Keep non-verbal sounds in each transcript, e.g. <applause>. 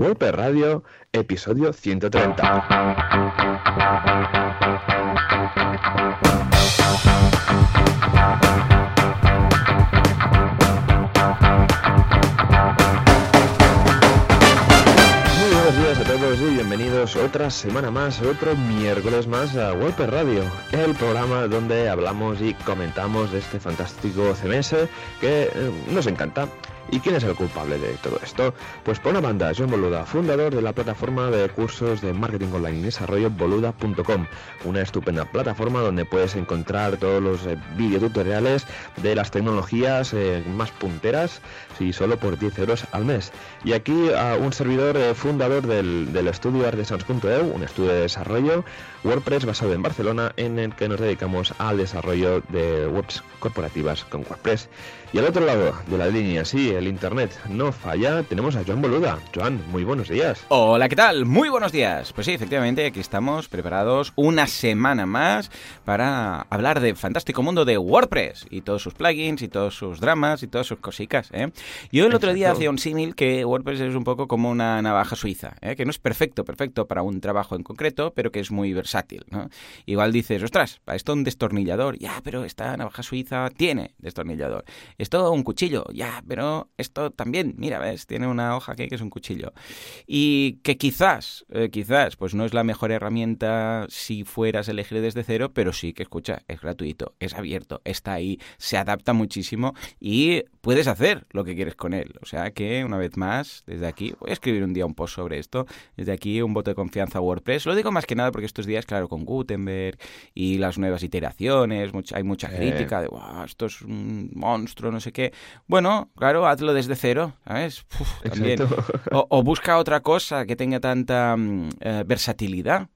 WordPress Radio, episodio 130. y bienvenidos otra semana más, otro miércoles más a WordPress Radio, el programa donde hablamos y comentamos de este fantástico CMS que eh, nos encanta. ¿Y quién es el culpable de todo esto? Pues por una banda, John Boluda, fundador de la plataforma de cursos de marketing online y desarrollo boluda.com, una estupenda plataforma donde puedes encontrar todos los eh, videotutoriales de las tecnologías eh, más punteras, y solo por 10 euros al mes. Y aquí a un servidor eh, fundador del, del estudio artesans.eu, un estudio de desarrollo WordPress basado en Barcelona, en el que nos dedicamos al desarrollo de webs corporativas con WordPress. Y al otro lado de la línea, sí, el internet no falla, tenemos a Joan Boluda. Joan, muy buenos días. Hola, ¿qué tal? Muy buenos días. Pues sí, efectivamente, aquí estamos preparados una semana más para hablar del fantástico mundo de WordPress y todos sus plugins y todos sus dramas y todas sus cositas. ¿eh? Yo el otro día hacía un símil que WordPress es un poco como una navaja suiza, ¿eh? que no es perfecto, perfecto para un trabajo en concreto, pero que es muy versátil. ¿no? Igual dices, ostras, para esto un destornillador, ya, pero esta navaja suiza tiene destornillador. Esto un cuchillo, ya, pero esto también, mira, ves, tiene una hoja aquí que es un cuchillo. Y que quizás, eh, quizás, pues no es la mejor herramienta si fueras a elegir desde cero, pero sí que escucha, es gratuito, es abierto, está ahí, se adapta muchísimo y puedes hacer lo que quieres con él. O sea que, una vez más, desde aquí, voy a escribir un día un post sobre esto, desde aquí un voto de confianza a WordPress. Lo digo más que nada porque estos días, claro, con Gutenberg y las nuevas iteraciones, hay mucha crítica de, wow, esto es un monstruo no sé qué. Bueno, claro, hazlo desde cero, ¿sabes? también. O, busca otra cosa que tenga tanta mm, eh, versatilidad.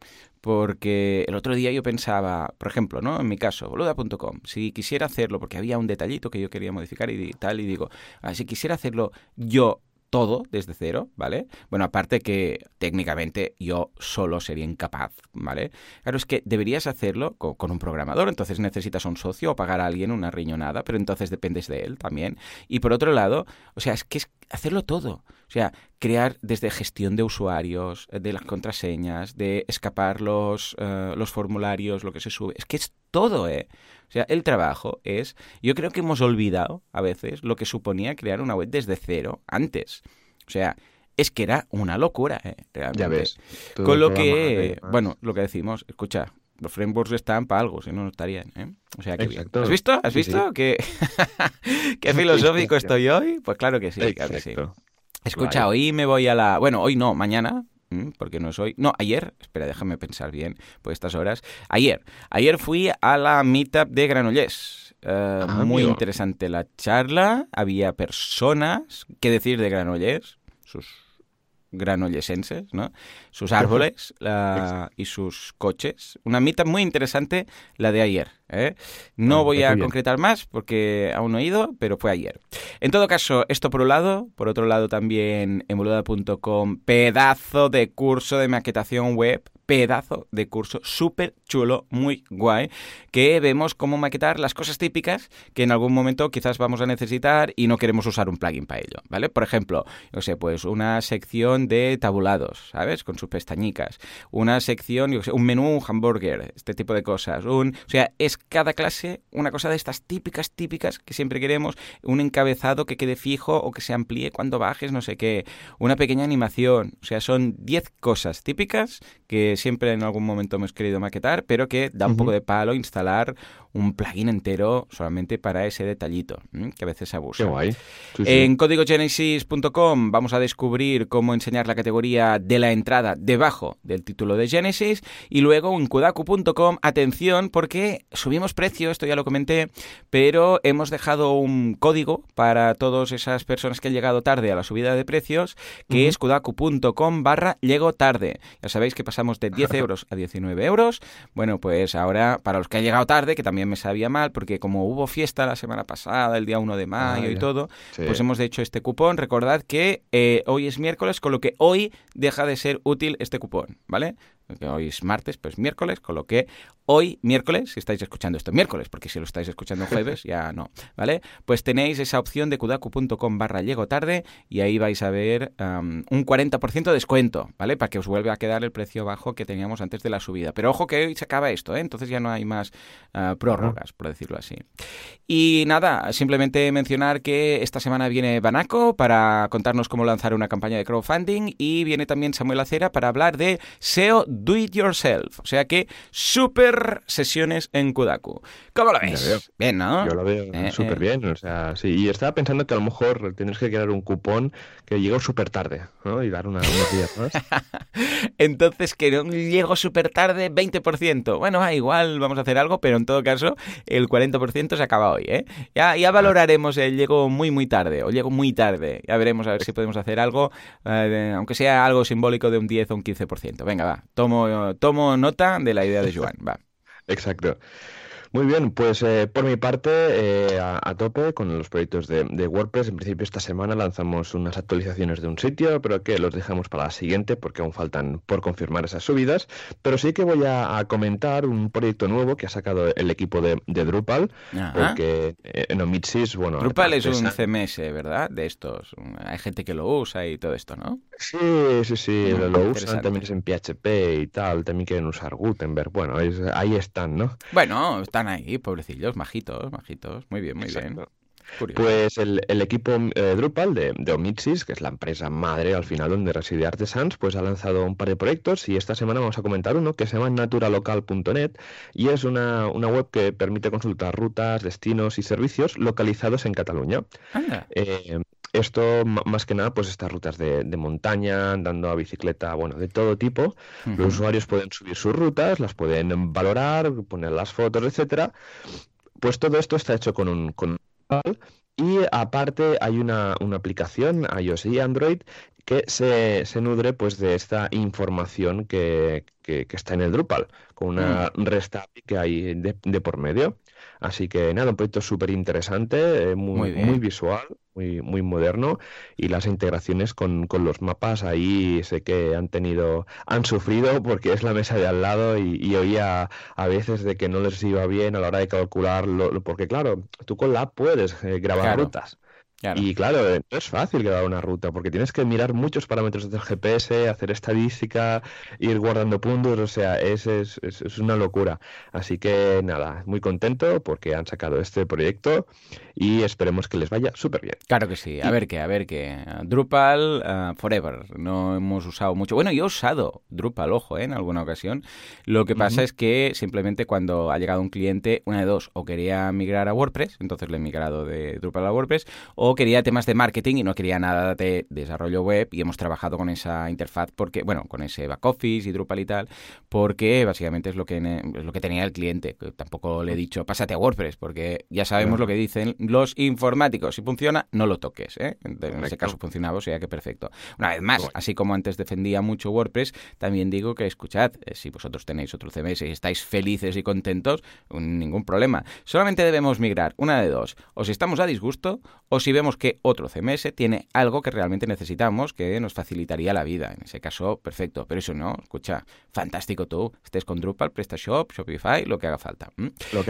Porque el otro día yo pensaba, por ejemplo, ¿no? En mi caso, boluda.com, si quisiera hacerlo, porque había un detallito que yo quería modificar y tal, y digo, ah, si quisiera hacerlo yo todo desde cero, ¿vale? Bueno, aparte que técnicamente yo solo sería incapaz, ¿vale? Claro, es que deberías hacerlo con, un programador, entonces necesitas un socio o pagar a alguien una riñonada, pero entonces dependes de él también. Y por otro lado, o sea, es que es hacerlo todo. O sea, crear desde gestión de usuarios, de las contraseñas, de escapar los, eh, los formularios, lo que se sube. Es que es todo, ¿eh? O sea, el trabajo es... Yo creo que hemos olvidado a veces lo que suponía crear una web desde cero antes. O sea, es que era una locura, ¿eh? Realmente. Ya ves. Con lo que, bueno, lo que decimos, escucha, los frameworks están para algo, si no, no estarían. ¿eh? O sea, que ¿Has visto? ¿Has visto? ¿Qué, <laughs> <laughs> filosófico estoy hoy? Pues claro que sí, claro que sí. Escucha, hoy me voy a la... Bueno, hoy no, mañana, porque no es hoy. No, ayer, espera, déjame pensar bien por estas horas. Ayer, ayer fui a la meetup de Granollers. Ah, muy interesante la charla. Había personas, ¿qué decir de Granollers? Sus granollesenses, ¿no? Sus árboles y sus coches. Una mitad muy interesante la de ayer. ¿eh? No ah, voy a concretar más porque aún no he ido, pero fue ayer. En todo caso, esto por un lado. Por otro lado, también en boluda.com, pedazo de curso de maquetación web pedazo de curso súper chulo, muy guay, que vemos cómo maquetar las cosas típicas que en algún momento quizás vamos a necesitar y no queremos usar un plugin para ello, ¿vale? Por ejemplo, yo sé, pues una sección de tabulados, ¿sabes? Con sus pestañicas, una sección, yo sé, un menú, un hamburger, este tipo de cosas, un, o sea, es cada clase una cosa de estas típicas, típicas que siempre queremos, un encabezado que quede fijo o que se amplíe cuando bajes, no sé qué, una pequeña animación, o sea, son 10 cosas típicas que siempre en algún momento hemos querido maquetar, pero que da un poco de palo instalar un plugin entero solamente para ese detallito, que a veces se abusa. En códigogenesis.com vamos a descubrir cómo enseñar la categoría de la entrada debajo del título de Genesis y luego en kudaku.com, atención, porque subimos precio, esto ya lo comenté, pero hemos dejado un código para todas esas personas que han llegado tarde a la subida de precios, que es kudaku.com barra llego tarde. Ya sabéis que pasamos de 10 <laughs> euros a 19 euros. Bueno, pues ahora, para los que han llegado tarde, que también me sabía mal, porque como hubo fiesta la semana pasada, el día 1 de mayo Ah, y todo, Sí. pues hemos hecho este cupón. Recordad que eh, hoy es miércoles, con lo que hoy deja de ser útil este cupón, ¿vale? Que hoy es martes, pues miércoles, con lo que hoy, miércoles, si estáis escuchando esto miércoles, porque si lo estáis escuchando jueves, <laughs> ya no, ¿vale? Pues tenéis esa opción de kudaku.com barra llego tarde y ahí vais a ver un 40% de descuento, ¿vale? Para que os vuelva a quedar el precio bajo que teníamos antes de la subida. Pero ojo que hoy se acaba esto, ¿eh? Entonces ya no hay más ah, prórrogas, por decirlo así. Y nada, simplemente mencionar que esta semana viene Banaco para contarnos cómo lanzar una campaña de crowdfunding y viene también Samuel Acera para hablar de SEO Do It Yourself. O sea que super sesiones en Kudaku. ¿Cómo lo ves? veo. Bien, ¿no? Yo lo veo Eh, súper eh. bien, o sea, sí. Y estaba pensando que a lo mejor tendrás que crear un cupón que llegó súper tarde, ¿no? Y dar una, unos días más. <laughs> Entonces, que no llego súper tarde, 20%. Bueno, ah, igual vamos a hacer algo, pero en todo caso, el 40% se acaba hoy, ¿eh? Ya, ya valoraremos el llego muy, muy tarde o llego muy tarde. Ya veremos a ver si podemos hacer algo, eh, aunque sea algo simbólico de un 10 o un 15%. Venga, va, tomo, nota de la idea de Joan, va. Exacto. Muy bien, pues eh, por mi parte, eh, a, a tope con los proyectos de, de WordPress. En principio esta semana lanzamos unas actualizaciones de un sitio, pero que los dejamos para la siguiente porque aún faltan por confirmar esas subidas. Pero sí que voy a, a comentar un proyecto nuevo que ha sacado el equipo de, de Drupal, Ajá. porque eh, en Omitsis, bueno... Drupal es un CMS, ¿verdad? De estos. Hay gente que lo usa y todo esto, ¿no? Sí, sí, sí, Mm, lo, lo usan, también es en PHP y tal, también quieren usar Gutenberg. Bueno, es- ahí están, ¿no? Bueno, están ahí, pobrecillos, majitos, majitos. Muy bien, muy bien. Curioso. Pues el, el equipo eh, Drupal de, de Omitsis, que es la empresa madre al final donde reside Artesans, pues ha lanzado un par de proyectos y esta semana vamos a comentar uno que se llama naturalocal.net y es una, una web que permite consultar rutas, destinos y servicios localizados en Cataluña. Eh, esto más que nada pues estas rutas de, de montaña, andando a bicicleta, bueno, de todo tipo. Los usuarios pueden subir sus rutas, las pueden valorar, poner las fotos, etcétera. Pues todo esto está hecho con un con y aparte hay una, una aplicación iOS y Android que se, se nutre pues de esta información que, que- que está en el Drupal, con una REST API que hay de, de por medio. Así que nada, un proyecto súper interesante, eh, Muy muy, bien. muy visual, muy, muy moderno y las integraciones con, con los mapas ahí sé que han tenido, han sufrido porque es la mesa de al lado y, oía a veces de que no les iba bien a la hora de calcular, lo- porque claro, tú con la puedes eh, grabar rutas. Claro. Y claro, eh, no es fácil grabar una ruta porque tienes que mirar muchos parámetros del GPS, hacer estadística, ir guardando puntos, o sea, es, es, es- una locura. Así que nada, muy contento porque han sacado este proyecto y esperemos que les vaya súper bien. Claro que sí. A ver qué, a ver qué. Drupal uh, Forever. No hemos usado mucho. Bueno, yo he usado Drupal, ojo, ¿eh? en alguna ocasión. Lo que pasa es que simplemente cuando ha llegado un cliente, una de dos, o quería migrar a WordPress, entonces le he migrado de Drupal a WordPress, o quería temas de marketing y no quería nada de desarrollo web y hemos trabajado con esa interfaz porque, bueno, con ese back office y Drupal y tal, porque básicamente es lo que, es lo que tenía el cliente. Tampoco le he dicho, pásate a WordPress, porque ya sabemos Claro. lo que dicen los informáticos. Si funciona, no lo toques. ¿eh? En ese caso funcionaba, o sea que perfecto. Una vez más, así como antes defendía mucho WordPress, también digo que escuchad, eh, si vosotros tenéis otro CMS y estáis felices y contentos, ningún problema. Solamente debemos migrar una de dos. O si estamos a disgusto, o si vemos que otro CMS tiene algo que realmente necesitamos, que nos facilitaría la vida. En ese caso, perfecto. Pero eso no, escucha, fantástico tú. Estés con Drupal, PrestaShop, Shopify, lo que haga falta.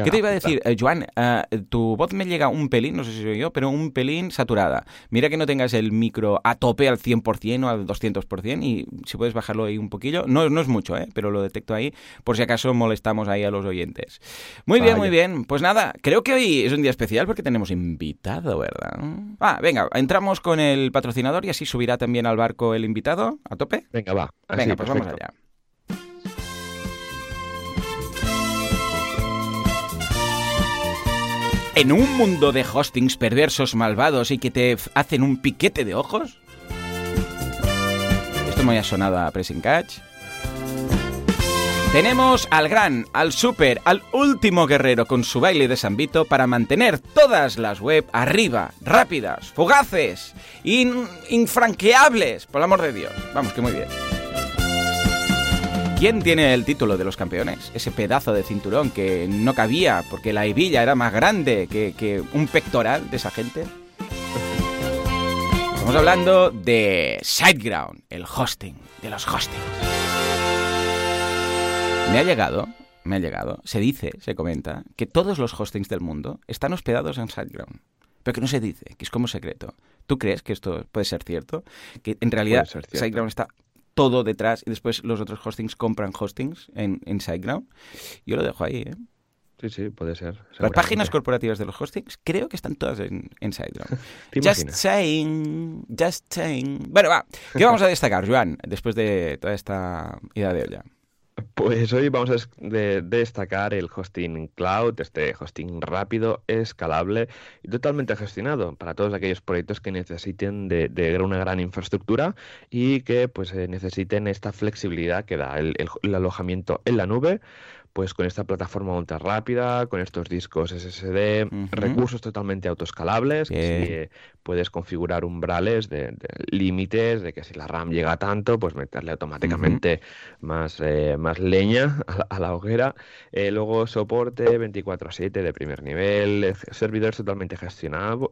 ¿Qué te iba a decir, Eh, Joan? ah, tu voz me llega un pelín, no sé si soy yo, pero un pelín saturada. Mira que no tengas el micro a tope al 100% o al 200% y si puedes bajarlo ahí un poquillo. No, no es mucho, ¿eh? pero lo detecto ahí por si acaso molestamos ahí a los oyentes. Muy bien, muy bien. Pues nada, creo que hoy es un día especial porque tenemos invitado, ¿verdad? Ah, venga, entramos con el patrocinador y así subirá también al barco el invitado a tope. Venga, va. Así, Venga, pues vamos allá. ¿En un mundo de hostings perversos, malvados y que te hacen un piquete de ojos? Esto me ha sonado a Pressing Catch. Tenemos al gran, al super, al último guerrero con su baile de San Vito para mantener todas las web arriba, rápidas, fugaces, in- infranqueables, por el amor de Dios. Vamos, que muy bien. ¿Quién tiene el título de los campeones? Ese pedazo de cinturón que no cabía porque la hebilla era más grande que, que un pectoral de esa gente. Estamos hablando de SiteGround, el hosting, de los hostings. Me ha llegado, me ha llegado, se dice, se comenta, que todos los hostings del mundo están hospedados en SiteGround. Pero que no se dice, que es como secreto. ¿Tú crees que esto puede ser cierto? Que en realidad SiteGround está todo detrás y después los otros hostings compran hostings en, en SiteGround. Yo lo dejo ahí, ¿eh? Sí, sí, puede ser. Las páginas corporativas de los hostings creo que están todas en, en SiteGround. <laughs> just saying, just saying. Bueno, va, ¿qué vamos a destacar, Joan, después de toda esta idea de olla? Pues hoy vamos a destacar el hosting cloud, este hosting rápido, escalable y totalmente gestionado para todos aquellos proyectos que necesiten de, una gran infraestructura y que pues eh, necesiten esta flexibilidad que da el alojamiento en la nube pues con esta plataforma ultra rápida, con estos discos SSD, recursos totalmente autoescalables, que puedes configurar umbrales de, límites, de que si la RAM llega a tanto, pues meterle automáticamente más, eh, más leña a la, hoguera. Eh, luego soporte 24/7 de primer nivel, servidores totalmente gestionados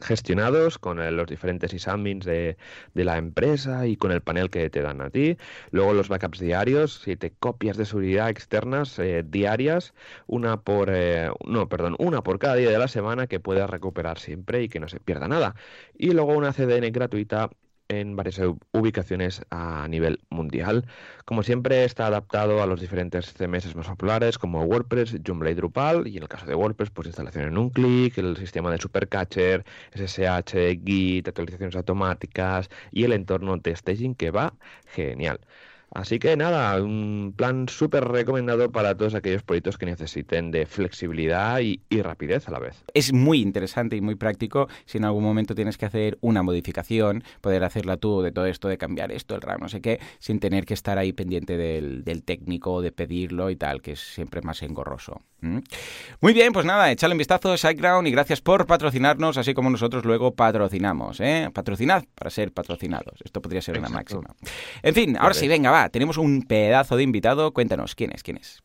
gestionados con los diferentes ISAMINs de, de, la empresa y con el panel que te dan a ti. Luego los backups diarios, siete copias de seguridad externas eh, diarias, una por eh, no, perdón, una por cada día de la semana que puedas recuperar siempre y que no se pierda nada. Y luego una CDN gratuita en varias ubicaciones a nivel mundial. Como siempre, está adaptado a los diferentes CMS más populares como WordPress, Joomla y Drupal, y en el caso de WordPress, pues instalación en un clic, el sistema de Supercatcher, SSH, Git, actualizaciones automáticas y el entorno de staging que va genial. Así que nada, un plan súper recomendado para todos aquellos proyectos que necesiten de flexibilidad y, rapidez a la vez. Es muy interesante y muy práctico si en algún momento tienes que hacer una modificación, poder hacerla tú de todo esto, de cambiar esto, el RAM, no sé qué, sin tener que estar ahí pendiente del, técnico, de pedirlo y tal, que es siempre más engorroso. Muy bien, pues nada, echadle un vistazo a SiteGround y gracias por patrocinarnos, así como nosotros luego patrocinamos. ¿eh? Patrocinad para ser patrocinados. Esto podría ser una máxima. En fin, ahora sí, venga, va tenemos un pedazo de invitado. Cuéntanos, ¿quién es? ¿Quién es?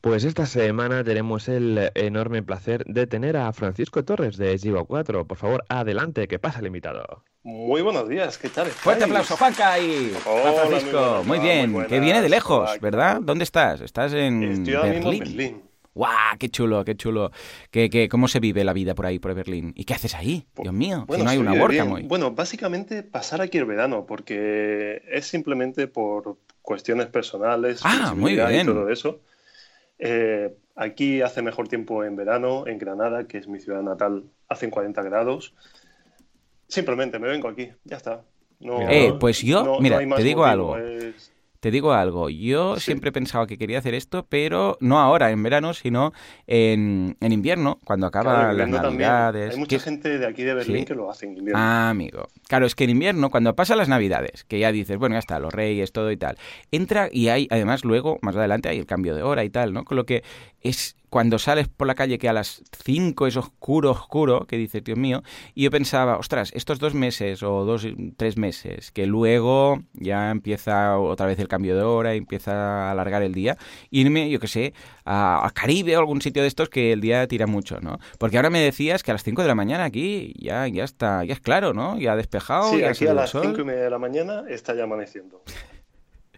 Pues esta semana tenemos el enorme placer de tener a Francisco Torres de Givo 4. Por favor, adelante, que pasa el invitado. Muy buenos días, ¿qué tal? Fuerte aplauso, Juanca y Francisco. Muy, bien, que viene de lejos, ¿verdad? ¿Dónde estás? ¿Estás en Estoy Berlín? en Berlín. ¡Guau! ¡Qué chulo, qué chulo! ¿Qué, cómo se vive la vida por ahí, por Berlín? ¿Y qué haces ahí? Dios mío, bueno, no hay una muy. Bueno, básicamente pasar aquí el verano, porque es simplemente por cuestiones personales, ah, muy bien. y todo eso. Eh, aquí hace mejor tiempo en verano, en Granada, que es mi ciudad natal, hacen 40 grados. Simplemente me vengo aquí, ya está. eh, pues yo, mira, te digo algo. Te digo algo, yo siempre he pensado que quería hacer esto, pero no ahora, en verano, sino en, en invierno, cuando acaban las navidades. Hay mucha gente de aquí de Berlín que lo hace en invierno. Ah, amigo. Claro, es que en invierno, cuando pasan las navidades, que ya dices, bueno, ya está, los reyes, todo y tal, entra y hay, además, luego, más adelante, hay el cambio de hora y tal, ¿no? Con lo que es cuando sales por la calle que a las 5 es oscuro, oscuro, que dices, Dios mío, y yo pensaba, ostras, estos dos meses o dos, tres meses, que luego ya empieza otra vez el cambio de hora, y empieza a alargar el día, irme, yo qué sé, a, Caribe o algún sitio de estos que el día tira mucho, ¿no? Porque ahora me decías que a las 5 de la mañana aquí ya, ya está, ya es claro, ¿no? Ya ha despejado. Sí, ya aquí a las 5 y media de la mañana está ya amaneciendo.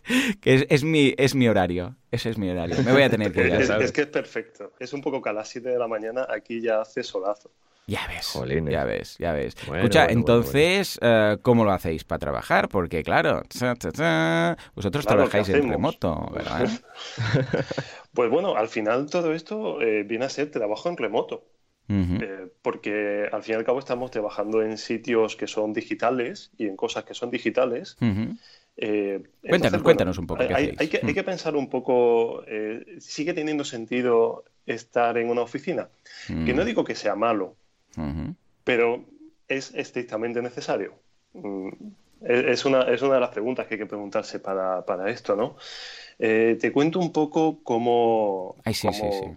<laughs> que es, mi, es mi horario. Ese es mi horario. Me voy a tener que <laughs> ir. es, es, que es perfecto. Es un poco que a las 7 de la mañana aquí ya hace solazo. Ya ves, ya ves, ya ves. Escucha, entonces, eh, ¿cómo lo hacéis para trabajar? Porque, claro, vosotros trabajáis en remoto, ¿verdad? <laughs> pues bueno, al final todo esto eh, viene a ser trabajo en remoto. Eh, porque al fin y al cabo estamos trabajando en sitios que son digitales y en cosas que son digitales. Eh, cuéntanos, cuéntanos un poco. Hay, que, hay, que, pensar un poco, eh, sigue teniendo sentido estar en una oficina. Que no mm. digo que sea malo, pero es estrictamente necesario. Mm, es, una, es una de las preguntas que hay que preguntarse para, para esto, ¿no? Eh, te cuento un poco cómo, cómo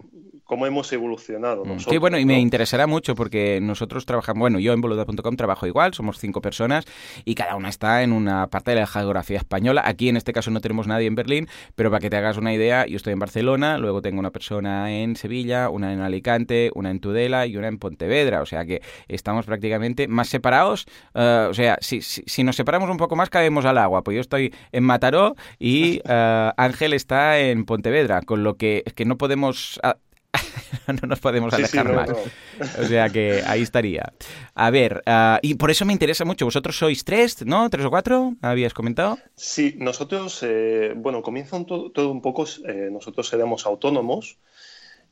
hemos evolucionado. Mm. sí, bueno, y me interesará mucho porque nosotros trabajamos, bueno, yo en boluda.com trabajo igual, somos cinco personas y cada una está en una parte de la geografía española. Aquí en este caso no tenemos nadie en Berlín, pero para que te hagas una idea, yo estoy en Barcelona, luego tengo una persona en Sevilla, una en Alicante, una en Tudela y una en Pontevedra, o sea que estamos prácticamente más separados, eh, o sea, si, si, nos separamos un poco más caemos al agua, pues yo estoy en Mataró y <laughs> eh, Ángel está en Pontevedra, con lo que es que no podemos <laughs> no nos podemos alejar más. O sea que ahí estaría. A ver, ah, y por eso me interesa mucho. Vosotros sois tres, ¿no? ¿Tres o cuatro? ¿Habías comentado? Sí, nosotros, eh, bueno, comienzan todo, un poco, eh, nosotros seremos autónomos.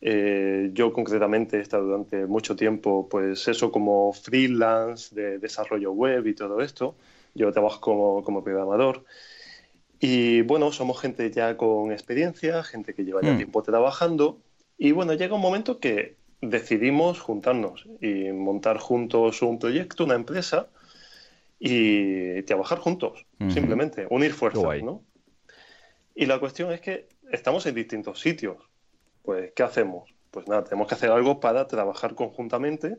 Eh, yo concretamente he estado durante mucho tiempo, pues eso como freelance de desarrollo web y todo esto. Yo trabajo como, como programador. Y bueno, somos gente ya con experiencia, gente que lleva ya mm. tiempo trabajando y bueno, llega un momento que decidimos juntarnos y montar juntos un proyecto, una empresa y trabajar juntos, simplemente, unir fuerzas, ¿no? Y la cuestión es que estamos en distintos sitios. Pues, ¿qué hacemos? Pues nada, tenemos que hacer algo para trabajar conjuntamente,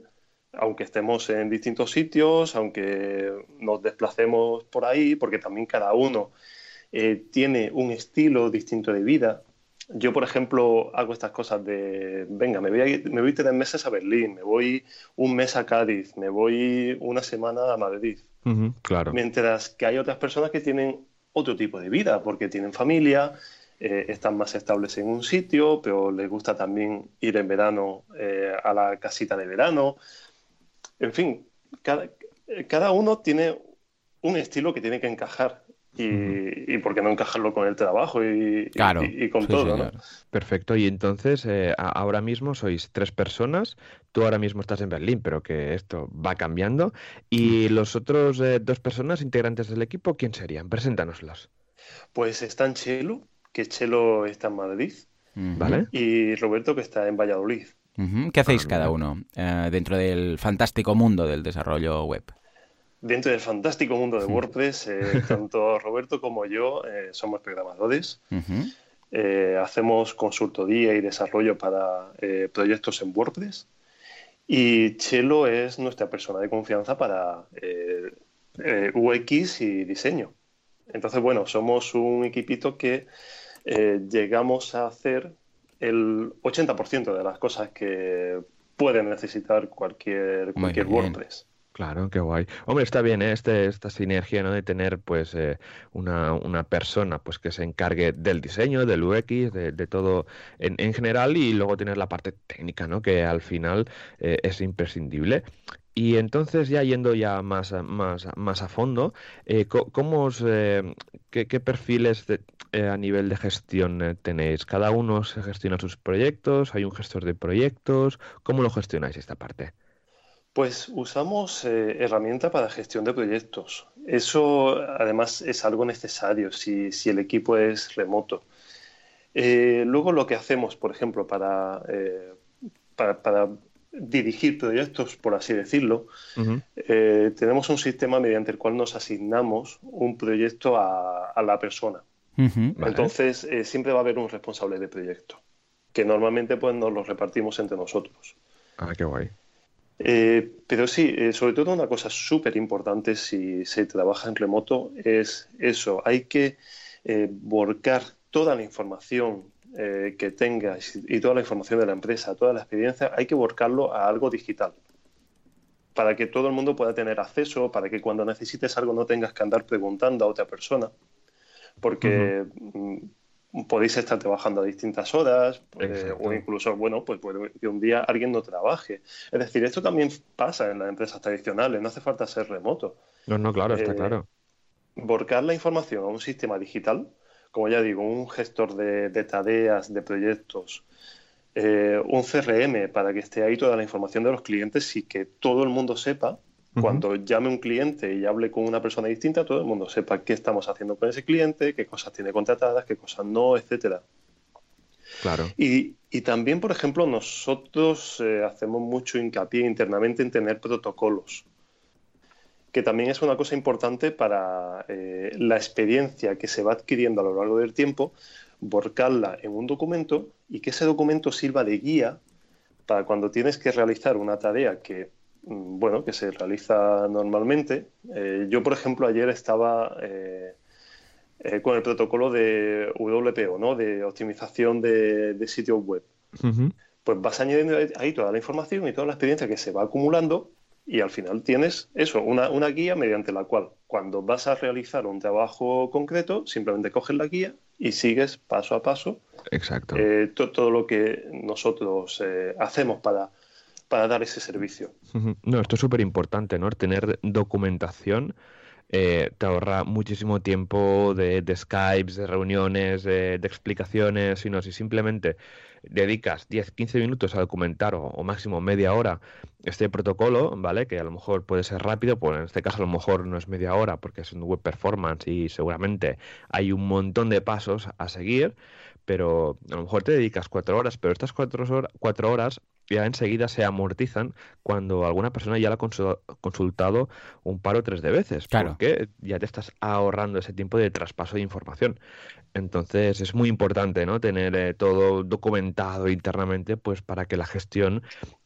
aunque estemos en distintos sitios, aunque nos desplacemos por ahí, porque también cada uno eh, tiene un estilo distinto de vida, yo, por ejemplo, hago estas cosas de, venga, me voy, me voy tres meses a Berlín, me voy un mes a Cádiz, me voy una semana a Madrid. claro. Mientras que hay otras personas que tienen otro tipo de vida, porque tienen familia, eh, están más estables en un sitio, pero les gusta también ir en verano eh, a la casita de verano. En fin, cada, cada uno tiene un estilo que tiene que encajar y, y, por qué no encajarlo con el trabajo y, y, con todo, ¿no? Perfecto, y entonces eh, ahora mismo sois tres personas, tú ahora mismo estás en Berlín, pero que esto va cambiando, y los otros eh, dos personas integrantes del equipo, ¿quién serían? Preséntanoslos. Pues están Chelo, que Chelo está en Madrid, ¿vale? Y Roberto, que está en Valladolid. ¿Qué hacéis cada uno eh, dentro del fantástico mundo del desarrollo web? Dentro del fantástico mundo de WordPress, eh, <laughs> tanto Roberto como yo eh, somos programadores. Eh, hacemos consultoría y desarrollo para proyectos en WordPress. Y Chelo es nuestra persona de confianza para UX y diseño. Entonces, bueno, somos un equipito que llegamos a hacer el 80% de las cosas que puede necesitar cualquier, cualquier WordPress. Claro, qué guay. Hombre, está bien ¿eh? este, esta sinergia, ¿no? De tener, pues, eh, una, una, persona, pues, que se encargue del diseño, del UX, de, de todo en, en, general y luego tener la parte técnica, ¿no? Que al final eh, es imprescindible. Y entonces, ya yendo ya más, más, más a fondo, eh, ¿cómo eh, qué, qué, perfiles de, a nivel de gestión tenéis? ¿Cada uno se gestiona sus proyectos? ¿Hay un gestor de proyectos? ¿Cómo lo gestionáis esta parte? Pues usamos eh, herramienta para gestión de proyectos. Eso además es algo necesario si, el equipo es remoto. Eh, luego lo que hacemos, por ejemplo, eh, para, para, dirigir proyectos, por así decirlo, tenemos un sistema mediante el cual nos asignamos un proyecto a, la persona. Entonces siempre va a haber un responsable de proyecto, que normalmente pues, nos lo repartimos entre nosotros. Ah, qué guay. Eh, pero sí, eh, sobre todo una cosa súper importante si se trabaja en remoto es eso, hay que eh, volcar toda la información que tengas y toda la información de la empresa, toda la experiencia, hay que volcarlo a algo digital. Para que todo el mundo pueda tener acceso, para que cuando necesites algo no tengas que andar preguntando a otra persona, porque podéis estar trabajando a distintas horas eh, o incluso, bueno, pues puede que un día alguien no trabaje. Es decir, esto también pasa en las empresas tradicionales, no hace falta ser remoto. No, no, claro, está eh, claro. Volcar la información a un sistema digital, como ya digo, un gestor de, tareas, de proyectos, eh, un CRM para que esté ahí toda la información de los clientes y que todo el mundo sepa cuando llame un cliente y hable con una persona distinta, todo el mundo sepa qué estamos haciendo con ese cliente, qué cosas tiene contratadas, qué cosas no, etcétera. Claro. Y, también, por ejemplo, nosotros eh, hacemos mucho hincapié internamente en tener protocolos, que también es una cosa importante para eh, la experiencia que se va adquiriendo a lo largo del tiempo. volcarla en un documento y que ese documento sirva de guía para cuando tienes que realizar una tarea que, bueno, que se realiza normalmente. Eh, yo, por ejemplo, ayer estaba eh, eh, con el protocolo de WPO, ¿no? De optimización de, sitios web. Pues vas añadiendo ahí toda la información y toda la experiencia que se va acumulando y al final tienes eso, una, una, guía mediante la cual cuando vas a realizar un trabajo concreto, simplemente coges la guía y sigues paso a paso Exacto. Todo lo que nosotros hacemos para, para dar ese servicio. No, esto es súper importante, ¿no? Tener documentación eh, te ahorra muchísimo tiempo de, de Skypes, de reuniones, de, explicaciones, sino si simplemente dedicas 10, 15 minutos a documentar o, máximo media hora este protocolo, ¿vale? Que a lo mejor puede ser rápido, pues en este caso a lo mejor no es media hora porque es un web performance y seguramente hay un montón de pasos a seguir, pero a lo mejor te dedicas cuatro horas, pero estas cuatro, cuatro horas ya enseguida se amortizan cuando alguna persona ya la ha consultado un par o tres de veces, claro. porque ya te estás ahorrando ese tiempo de traspaso de información. Entonces es muy importante ¿no? tener eh, todo documentado internamente pues para que la gestión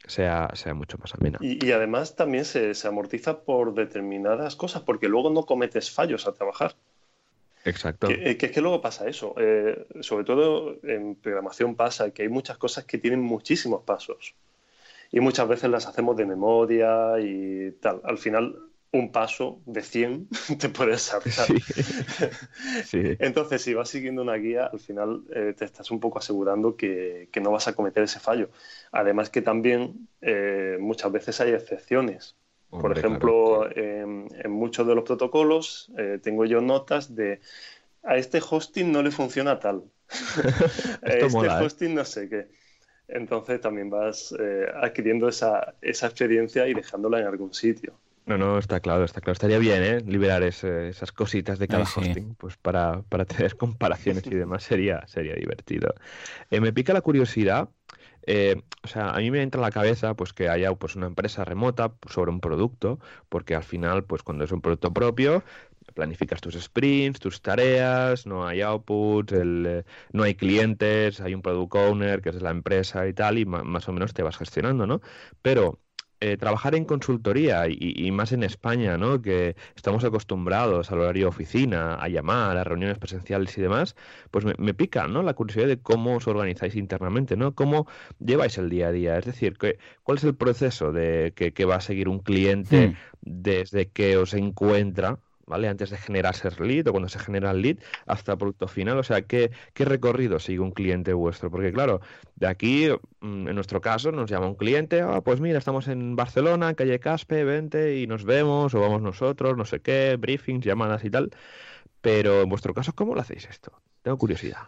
sea, sea mucho más amena. Y, además también se, se amortiza por determinadas cosas, porque luego no cometes fallos al trabajar. Exacto. Que, que, es que luego pasa eso. Eh, sobre todo en programación pasa que hay muchas cosas que tienen muchísimos pasos. Y muchas veces las hacemos de memoria y tal. Al final, un paso de 100 <laughs> te puedes saltar. <laughs> Entonces, si vas siguiendo una guía, al final eh, te estás un poco asegurando que, que, no vas a cometer ese fallo. Además que también eh, muchas veces hay excepciones. Por ejemplo, en, muchos de los protocolos eh, tengo yo notas de a este hosting no le funciona tal. <laughs> a este ¿eh? hosting no sé qué. Entonces también vas eh, adquiriendo esa, esa experiencia y dejándola en algún sitio. No, no, está claro, está claro. Estaría bien, ¿eh? Liberar esas cositas de cada hosting, pues para, para, tener <laughs> comparaciones y demás sería, sería divertido. me pica la curiosidad eh, o sea, a mí me entra en la cabeza pues que haya pues una empresa remota sobre un producto, porque al final, pues cuando es un producto propio, planificas tus sprints, tus tareas, no hay outputs, eh, no hay clientes, hay un product owner que es la empresa y tal, y más o menos te vas gestionando, ¿no? Pero eh, trabajar en consultoría y, más en España, ¿no? Que estamos acostumbrados al horario oficina, a llamar, a reuniones presenciales y demás, pues me, pica, ¿no? La curiosidad de cómo os organizáis internamente, ¿no? Cómo lleváis el día a día, es decir, ¿cuál es el proceso de que, va a seguir un cliente hmm. desde que os encuentra ¿vale? Antes de generarse el lead o cuando se genera el lead hasta el producto final. O sea, ¿qué, qué recorrido sigue un cliente vuestro? Porque claro, de aquí, mm, en nuestro caso, nos llama un cliente, ah, pues mira, estamos en Barcelona, calle Caspe, vente y nos vemos, o vamos nosotros, no sé qué, briefings, llamadas y tal. Pero en vuestro caso, ¿cómo lo hacéis esto? Tengo curiosidad.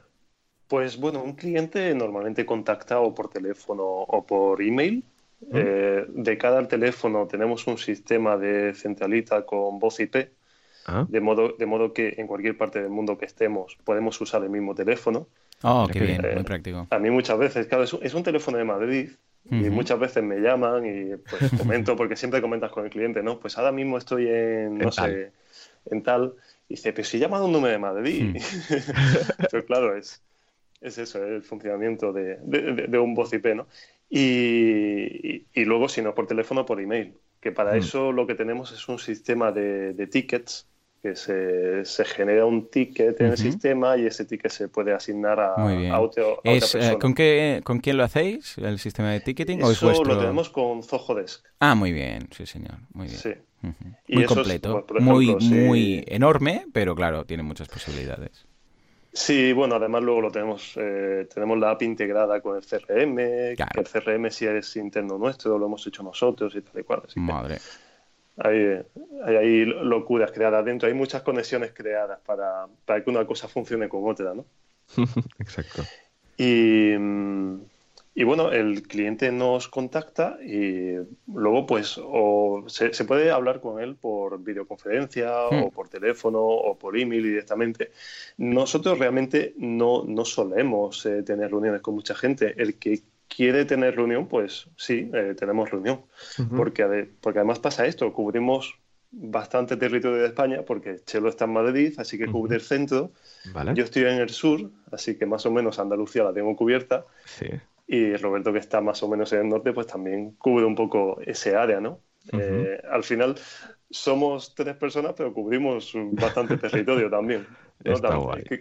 Pues bueno, un cliente normalmente contacta o por teléfono o por email. ¿Mm? Eh, de cada teléfono tenemos un sistema de centralita con voz IP Ah. De, modo, de modo que en cualquier parte del mundo que estemos podemos usar el mismo teléfono. Oh, qué bien, muy práctico. A mí muchas veces, claro, es un, teléfono de Madrid y muchas veces me llaman y pues <laughs> comento, porque siempre comentas con el cliente, ¿no? Pues ahora mismo estoy en, no sé, en tal. Y dice, pero si llama un número de Madrid. <laughs> pues claro, es, es eso, el funcionamiento de, de, un voz IP, ¿no? Y, y, luego, si no por teléfono, por email. Que para mm. eso lo que tenemos es un sistema de, tickets que se, se, genera un ticket en el sistema y ese ticket se puede asignar a, a, otra eh, persona. ¿con, qué, ¿Con quién lo hacéis, el sistema de ticketing? Eso lo tenemos con Zoho Desk. Ah, muy bien, sí señor, muy bien. Sí. Muy completo, muy, muy enorme, pero claro, tiene muchas posibilidades. Sí, bueno, además luego lo tenemos, eh, tenemos la app integrada con el CRM, que el CRM sí es interno nuestro, lo hemos hecho nosotros y tal y cual. Madre. Hay, hay, locuras creadas dentro, hay muchas conexiones creadas para, para que una cosa funcione con otra, ¿no? <laughs> Exacto. Y, y bueno, el cliente nos contacta y luego pues o se, puede hablar con él por videoconferencia o hmm. por teléfono o por email directamente. Nosotros realmente no, no solemos eh, tener reuniones con mucha gente. El que quiere tener reunión, pues sí, eh, tenemos reunión. porque, porque además pasa esto, cubrimos bastante territorio de España porque Chelo está en Madrid, así que cubre el centro. Yo estoy en el sur, así que más o menos Andalucía la tengo cubierta. Y Roberto, que está más o menos en el norte, pues también cubre un poco ese área, ¿no? Eh, al final somos tres personas, pero cubrimos bastante <laughs> territorio también.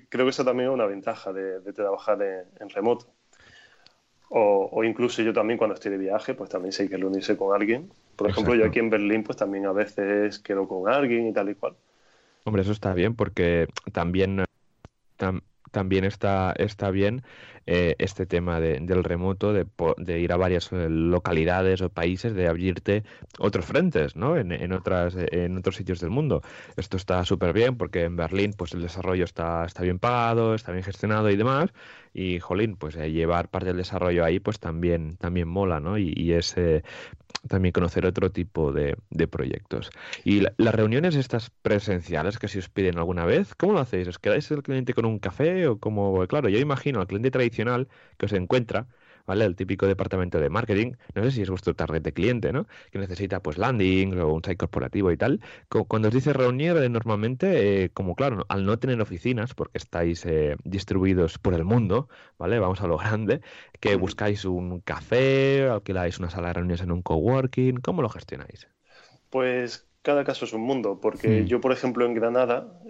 creo que eso también es una ventaja de, trabajar en, remoto. O, incluso yo también cuando estoy de viaje, pues también sé que unirse con alguien. Por ejemplo, yo aquí en Berlín, pues también a veces quedo con alguien y tal y cual. Hombre, eso está bien porque también, también está, está bien eh, este tema del remoto, de, ir a varias eh, localidades o países, de abrirte otros frentes, ¿no? En, otras, en otros sitios del mundo. Esto está súper bien porque en Berlín, pues el desarrollo está, está bien pagado, está bien gestionado y demás. Y, jolín, pues eh, llevar parte del desarrollo ahí, pues también, también mola, ¿no? Y, y es también conocer otro tipo de, proyectos. Y las reuniones estas presenciales que si os piden alguna vez, ¿cómo lo hacéis? ¿Os quedáis el cliente con un café o como, claro, yo imagino al cliente tradicional que os encuentra ¿vale? El típico departamento de marketing, no sé si es vuestro target de cliente, ¿no? Que necesita pues landing o un site corporativo y tal. Cuando os dice reunir, eh, normalmente, eh, como claro, al no tener oficinas, porque estáis eh, distribuidos por el mundo, ¿vale? Vamos a lo <laughs> grande, que buscáis un café, alquiláis una sala de reuniones en un coworking, ¿cómo lo gestionáis? Pues cada caso es un mundo, porque hmm. yo, por ejemplo, en Granada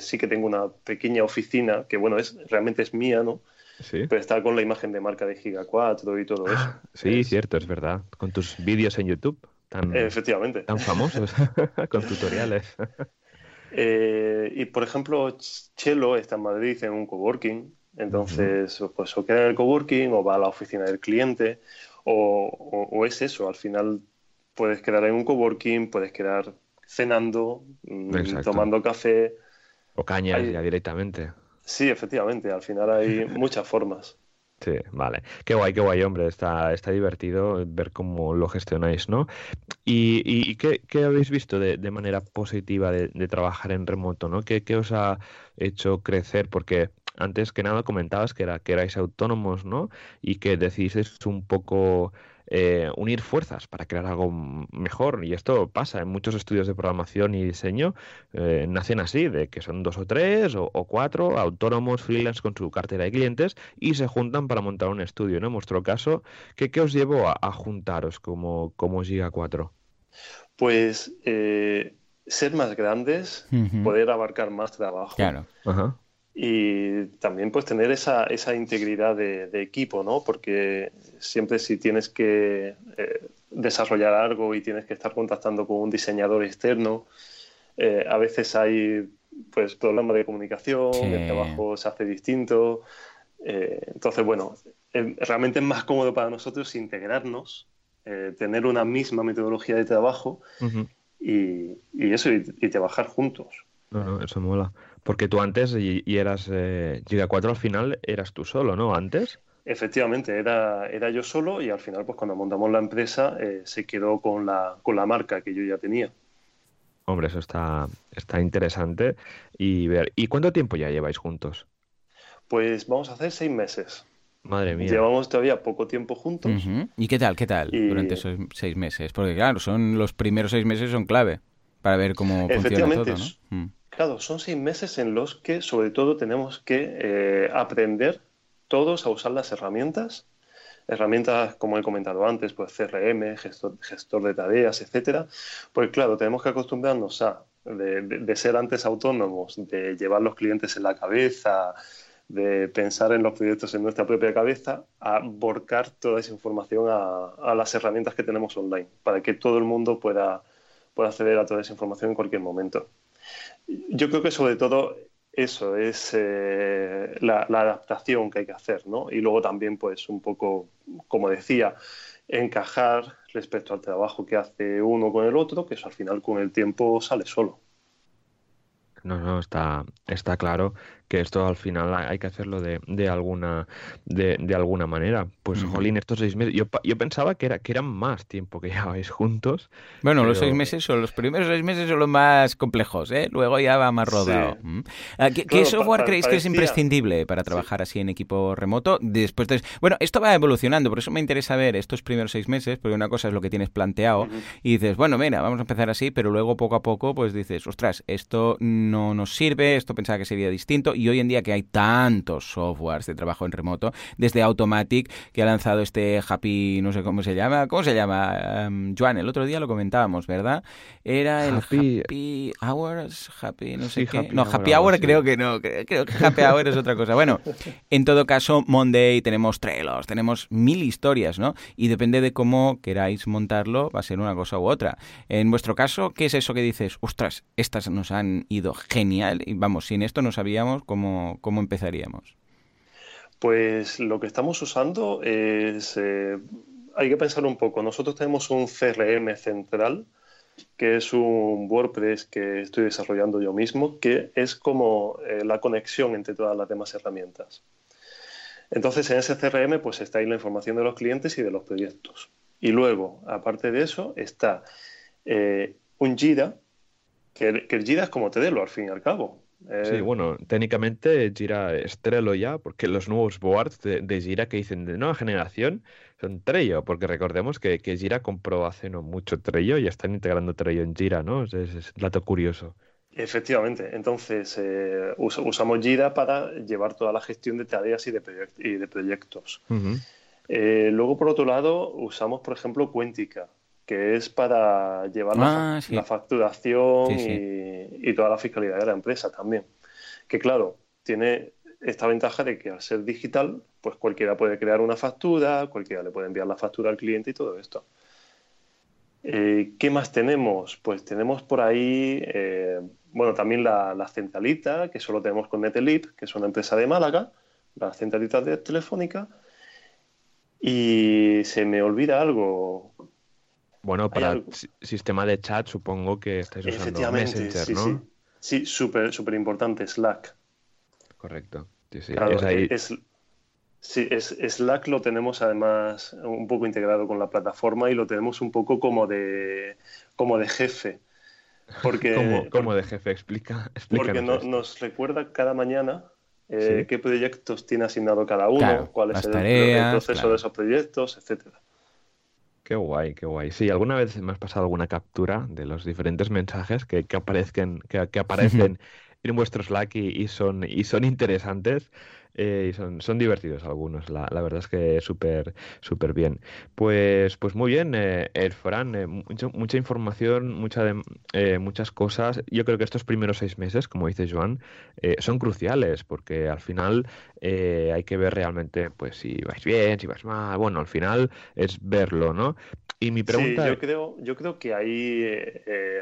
sí que tengo una pequeña oficina que, bueno, es realmente es mía, ¿no? Pero está con la imagen de marca de Giga 4 y todo eso. <gasps> Sí, cierto, es verdad. Con tus vídeos en YouTube tan, Efectivamente. tan famosos, <laughs> con tutoriales. <laughs> Eh, y por ejemplo, Chelo está en Madrid en un coworking. Entonces, pues o queda en el coworking o va a la oficina del cliente. O, es eso, al final puedes quedar en un coworking, puedes quedar cenando, mm, tomando café. O cañas ya directamente. Sí, efectivamente, al final hay <laughs> muchas formas. Sí, vale. Qué guay, qué guay, hombre. Está, está divertido ver cómo lo gestionáis, ¿no? ¿Y, y qué, habéis visto de, de manera positiva de, trabajar en remoto, ¿no? ¿Qué, ¿Qué, os ha hecho crecer? Porque antes que nada comentabas que, era, que erais autónomos, ¿no? Y que decidisteis un poco eh, unir fuerzas para crear algo mejor. Y esto pasa en muchos estudios de programación y diseño, eh, nacen así, de que son dos o tres o, cuatro autónomos freelance con su cartera de clientes y se juntan para montar un estudio. En vuestro caso, ¿qué, qué os llevó a, juntaros como, como Giga 4? Pues eh, ser más grandes, poder abarcar más trabajo. Claro. Ajá y también pues tener esa, esa integridad de, equipo, ¿no? Porque siempre si tienes que eh, desarrollar algo y tienes que estar contactando con un diseñador externo, eh, a veces hay pues problemas de comunicación, el trabajo se hace distinto. Eh, entonces, bueno, realmente es más cómodo para nosotros integrarnos, tener una misma metodología de trabajo y, eso, y, y trabajar juntos. Eso mola. Porque tú antes y, eras eh, Giga 4 al final eras tú solo, ¿no? Antes. Efectivamente, era, era yo solo y al final, pues cuando montamos la empresa, eh, se quedó con la, con la marca que yo ya tenía. Hombre, eso está, está interesante. Y ver, ¿y cuánto tiempo ya lleváis juntos? Pues vamos a hacer seis meses. Madre mía. Llevamos todavía poco tiempo juntos. ¿Y qué tal, qué tal durante esos seis meses? Porque claro, son los primeros seis meses son clave para ver cómo funciona todo, ¿no? Claro, son seis meses en los que sobre todo tenemos que eh, aprender todos a usar las herramientas, herramientas como he comentado antes, pues CRM, gestor, de tareas, etcétera. Pues claro, tenemos que acostumbrarnos a de, ser antes autónomos, de llevar los clientes en la cabeza, de pensar en los proyectos en nuestra propia cabeza, a volcar toda esa información a, a las herramientas que tenemos online, para que todo el mundo pueda, pueda acceder a toda esa información en cualquier momento. Yo creo que sobre todo eso es eh, la, adaptación que hay que hacer, ¿no? Y luego también, pues, un poco, como decía, encajar respecto al trabajo que hace uno con el otro, que eso al final con el tiempo sale solo. No, no, está, está claro que esto al final hay que hacerlo de, de alguna de, de, alguna manera. Pues, jolín, estos seis meses, yo, yo pensaba que, era, que eran más tiempo que <laughs> llevabais juntos. Bueno, los seis meses son, los primeros seis meses son los más complejos, ¿eh? Luego ya va más rodado. Mm. Ah, ¿Qué, software creéis que es imprescindible para trabajar así en equipo remoto? Después de... Bueno, esto va evolucionando, por eso me interesa ver estos primeros seis meses, porque una cosa es lo que tienes planteado y dices, bueno, mira, vamos a empezar así, pero luego poco a poco pues dices, ostras, esto no nos sirve, esto pensaba que sería distinto y hoy en día que hay tantos softwares de trabajo en remoto, desde Automatic que ha lanzado este Happy, no sé cómo se llama, ¿cómo se llama? Um, Joan, el otro día lo comentábamos, ¿verdad? Era el Happy, Hours, Happy, no sé qué. no, Happy Hour, creo que no, creo, que Happy Hour es otra cosa. Bueno, en todo caso, Monday tenemos Trellos, tenemos mil historias, ¿no? Y depende de cómo queráis montarlo, va a ser una cosa u otra. En vuestro caso, ¿qué es eso que dices? Ostras, estas nos han ido genial y vamos, sin esto no sabíamos cómo, cómo empezaríamos. Pues lo que estamos usando es, eh, hay que pensar un poco, nosotros tenemos un CRM central, que es un WordPress que estoy desarrollando yo mismo, que es como eh, la conexión entre todas las demás herramientas. Entonces, en ese CRM pues está ahí la información de los clientes y de los proyectos. Y luego, aparte de eso, está eh, un Jira, que, el Jira es como Trello al fin y al cabo. Sí, bueno, técnicamente Jira es Trello ya, porque los nuevos boards de, de Jira que dicen de nueva generación son Trello, porque recordemos que, que Jira compró hace no mucho Trello y están integrando Trello en Jira, ¿no? Es, es, un dato curioso. Efectivamente, entonces eh, usamos Jira para llevar toda la gestión de tareas y de, y de proyectos. eh, luego, por otro lado, usamos, por ejemplo, Cuéntica, que es para llevar la, ah, facturación Y, toda la fiscalidad de la empresa también. Que claro, tiene esta ventaja de que al ser digital, pues cualquiera puede crear una factura, cualquiera le puede enviar la factura al cliente y todo esto. Eh, ¿Qué más tenemos? Pues tenemos por ahí, eh, bueno, también la, centralita, que solo tenemos con Netelip, que es una empresa de Málaga, la centralita de telefónica. Y se me olvida algo. Bueno, para el sistema de chat supongo que estáis usando Messenger, sí, ¿no? Sí, súper súper importante, Slack. Correcto. Sí, sí, es, Slack lo tenemos además un poco integrado con la plataforma y lo tenemos un poco como de, como de jefe. Porque, <laughs> ¿Cómo, de jefe? Explica. Porque nos recuerda cada mañana eh, qué proyectos tiene asignado cada uno, cuál es el, proceso de esos proyectos, etcétera. Qué guay, qué guay. Sí, alguna vez me has pasado alguna captura de los diferentes mensajes que, aparezcan, que, <laughs> aparecen en vuestro Slack y, son, y son interesantes. Eh, y son, son divertidos algunos, la, la verdad es que súper súper bien. Pues, pues muy bien, eh, Fran, eh, mucha información, mucha de, muchas cosas. Yo creo que estos primeros seis meses, como dice Joan, son cruciales porque al final hay que ver realmente pues si vais bien, si vais mal. Bueno, al final es verlo, ¿no? Y mi pregunta... Sí, yo creo, yo creo que hay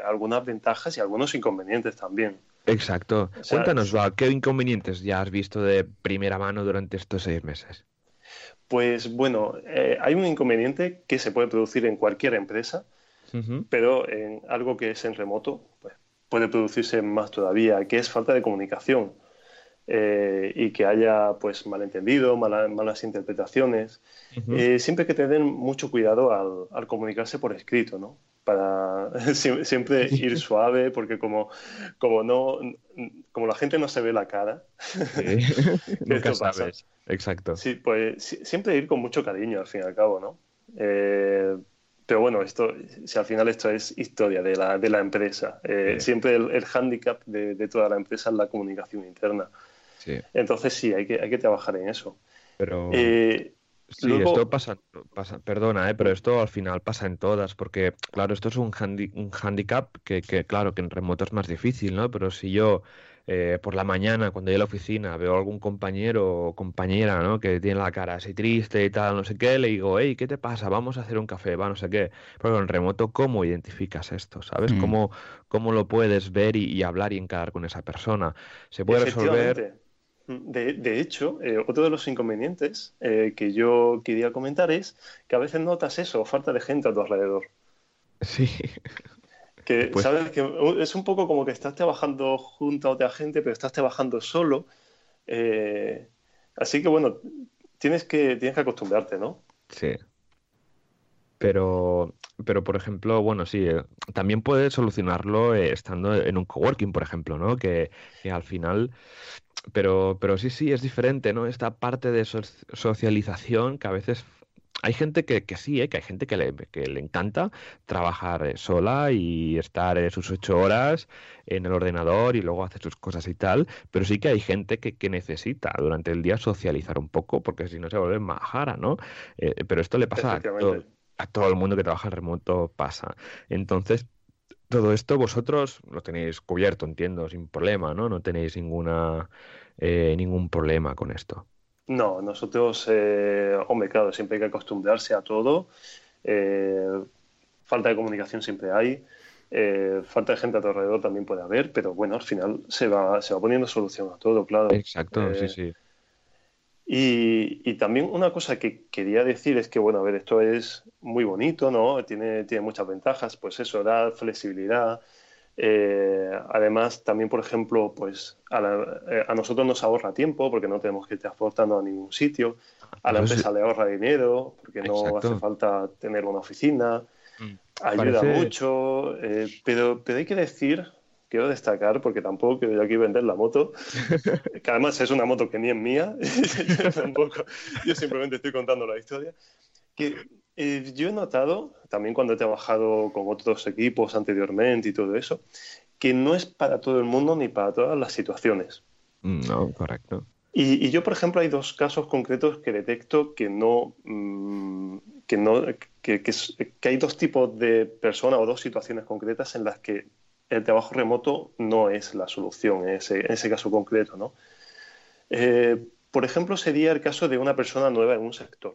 algunas ventajas y algunos inconvenientes también. Exacto. Cuéntanos, ¿qué inconvenientes ya has visto de primera mano durante estos seis meses? Pues bueno, eh, hay un inconveniente que se puede producir en cualquier empresa, pero en algo que es en remoto, pues, puede producirse más todavía, que es falta de comunicación eh, y que haya pues malentendido, malas interpretaciones. Eh, siempre que tener mucho cuidado al, al, comunicarse por escrito, ¿no? Para <laughs> siempre ir suave, porque como, como no como la gente no se ve la cara, <laughs> <laughs> nunca sabes. Exacto. Sí, pues siempre ir con mucho cariño al fin y al cabo, ¿no? Eh, pero bueno, esto, si al final esto es historia de la, de la empresa. Eh, siempre el, el hándicap de, de, toda la empresa es la comunicación interna. Entonces sí, hay que, hay que trabajar en eso. Pero... Eh, Sí, esto pasa, pasa, perdona, ¿eh? pero esto al final pasa en todas, porque claro, esto es un, un handicap que, que, claro, que en remoto es más difícil, ¿no? Pero si yo eh, por la mañana, cuando voy a la oficina, veo a algún compañero o compañera, ¿no? Que tiene la cara así triste y tal, no sé qué, le digo, hey, ¿qué te pasa? Vamos a hacer un café, va, no sé qué. Pero en remoto, ¿cómo identificas esto? ¿Sabes? Mm. ¿Cómo, ¿Cómo lo puedes ver y, hablar y encarar con esa persona? Se puede resolver de, hecho, eh, otro de los inconvenientes eh, que yo quería comentar es que a veces notas eso, falta de gente a tu alrededor. Sí. Que <laughs> pues sabes que es un poco como que estás trabajando junto a otra gente, pero estás trabajando solo Eh, así que bueno, tienes que, tienes que acostumbrarte, ¿no? Sí. Pero, pero por ejemplo, bueno, sí, eh, también puedes solucionarlo eh, estando en un coworking, por ejemplo, ¿no? Que, al final, pero, pero sí, sí, es diferente, ¿no? Esta parte de socialización que a veces hay gente que, que sí, ¿eh? que hay gente que le, que le encanta trabajar eh, sola y estar sus ocho horas en el ordenador y luego hacer sus cosas y tal, pero sí que hay gente que, que necesita durante el día socializar un poco porque si no se vuelve majara, ¿no? pero esto le pasa a todo, a todo el mundo que trabaja en remoto pasa. Entonces, todo esto vosotros lo tenéis cubierto, entiendo, sin problema, ¿no? No tenéis ninguna, eh, ningún problema con esto. No, nosotros, eh, hombre, claro, siempre hay que acostumbrarse a todo. Eh, falta de comunicación siempre hay. Eh, falta de gente a tu alrededor también puede haber, pero bueno, al final se va, se va poniendo solución a todo, claro. Exacto, sí, sí. Y, también una cosa que quería decir es que, bueno, a ver, esto es muy bonito, ¿no? Tiene, tiene muchas ventajas, pues eso, da flexibilidad. Eh, además, también, por ejemplo, pues eh, a, nosotros nos ahorra tiempo porque no tenemos que ir transportando a ningún sitio. A la empresa le ahorra dinero porque no hace falta tener una oficina. Mm. Ayuda mucho, eh, pero, pero hay que decir quiero destacar, porque tampoco quiero yo aquí vender la moto, <laughs> que además es una moto que ni es mía, <laughs> yo simplemente estoy contando la historia, que eh, yo he notado, también cuando he trabajado con otros equipos anteriormente y todo eso, que no es para todo el mundo ni para todas las situaciones. No, correcto. Y, yo, por ejemplo, hay dos casos concretos que detecto que no, mm, que no, que, que, hay dos tipos de personas o dos situaciones concretas en las que el trabajo remoto no es la solución en ese, caso concreto. ¿no? Eh, por ejemplo, sería el caso de una persona nueva en un sector.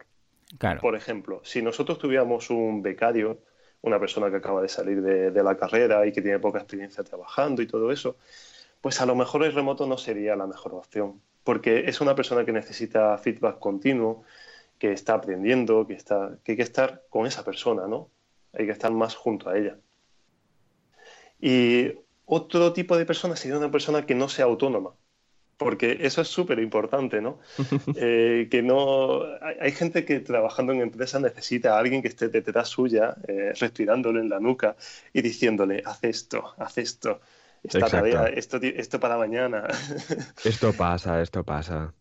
Claro. Por ejemplo, si nosotros tuviéramos un becario, una persona que acaba de salir de, la carrera y que tiene poca experiencia trabajando y todo eso, pues a lo mejor el remoto no sería la mejor opción, porque es una persona que necesita feedback continuo, que está aprendiendo, que, está, que hay que estar con esa persona, ¿no? Hay que estar más junto a ella. Y otro tipo de persona sería una persona que no sea autónoma, porque eso es súper importante, ¿no? <laughs> Eh, que no hay, gente que trabajando en empresa necesita a alguien que esté detrás suya, eh, respirándole en la nuca y diciéndole, haz esto, haz esto, esta tarea, esto, esto para mañana. <laughs> esto pasa, esto pasa.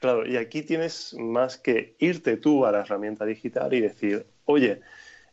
Claro, y aquí tienes más que irte tú a la herramienta digital y decir, oye,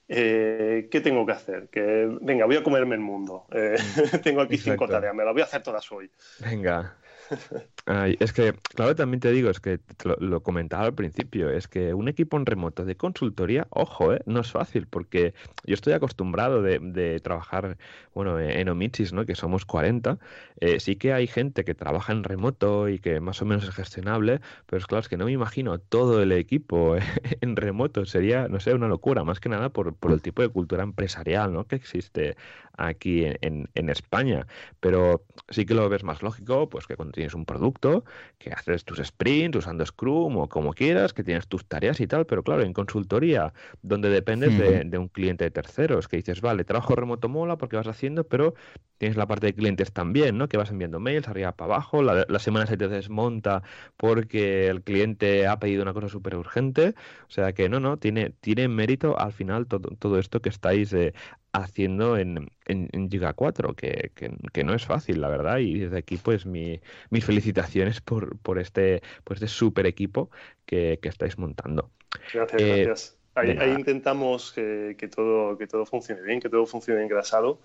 eh, ¿qué tengo que hacer? Que, venga, voy a comerme el mundo. Eh, <laughs> tengo aquí cinco tareas, me las voy a hacer todas hoy. Venga, <laughs> es que, claro, también te digo, es que lo, comentaba al principio, es que un equipo en remoto de consultoría, ojo, eh, no es fácil, porque yo estoy acostumbrado de, trabajar, bueno, en Omichis, ¿no? Que somos 40. Eh, sí que hay gente que trabaja en remoto y que más o menos es gestionable, pero es claro, es que no me imagino todo el equipo <laughs> en remoto. Sería, no sé, una locura, más que nada por, por el tipo de cultura empresarial, ¿no? Que existe aquí en, en, España. Pero sí que lo ves más lógico, pues que cuando tienes un producto, que haces tus sprints usando Scrum o como quieras, que tienes tus tareas y tal, pero claro, en consultoría, donde dependes de, un cliente de terceros, que dices, vale, trabajo remoto mola porque vas haciendo, pero tienes la parte de clientes también, ¿no? Que vas enviando mails arriba para abajo, la, la semana se te desmonta porque el cliente ha pedido una cosa súper urgente, o sea que no, no, tiene, tiene mérito al final todo, todo esto que estáis eh, haciendo en, en, Giga 4, que, que, no es fácil, la verdad, y desde aquí pues mi, mis felicitaciones por, por, este, por este super equipo que, que estáis montando. Gracias, eh, gracias. Ahí, intentamos que, que, todo, que todo funcione bien, que todo funcione engrasado.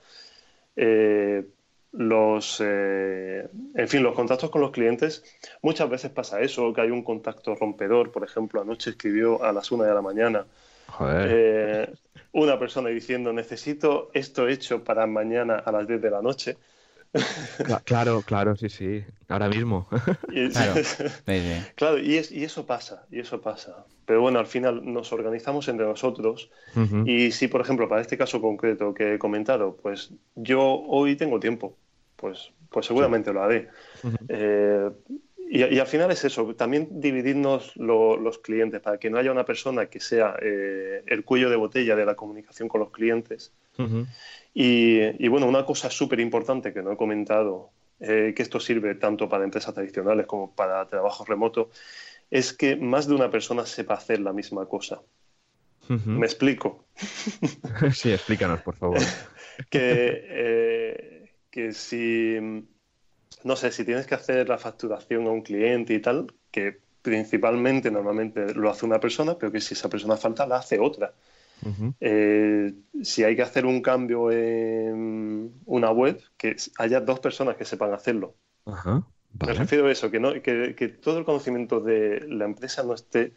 Eh, los, eh, en fin, los contactos con los clientes, muchas veces pasa eso, que hay un contacto rompedor, por ejemplo, anoche escribió a las una de la mañana eh, una persona diciendo, necesito esto hecho para mañana a las 10 de la noche. Claro, claro, sí, sí, ahora mismo. Y, claro, y, eso pasa, y eso pasa. Pero bueno, al final nos organizamos entre nosotros y si, por ejemplo, para este caso concreto que he comentado, pues yo hoy tengo tiempo, pues, pues seguramente lo haré. Y, al final es eso, también dividirnos los clientes para que no haya una persona que sea eh, el cuello de botella de la comunicación con los clientes. y, bueno, una cosa súper importante que no he comentado eh, que esto sirve tanto para empresas tradicionales como para trabajo remoto, es que más de una persona sepa hacer la misma cosa. ¿Me explico? <laughs> sí, explícanos, por favor. <laughs> que, eh, que si, no sé, si tienes que hacer la facturación a un cliente y tal, que principalmente normalmente lo hace una persona, pero que si esa persona falta, la hace otra. Eh, si hay que hacer un cambio en una web, que haya dos personas que sepan hacerlo. Me refiero a eso, que, no, que, que, todo el conocimiento de la empresa no esté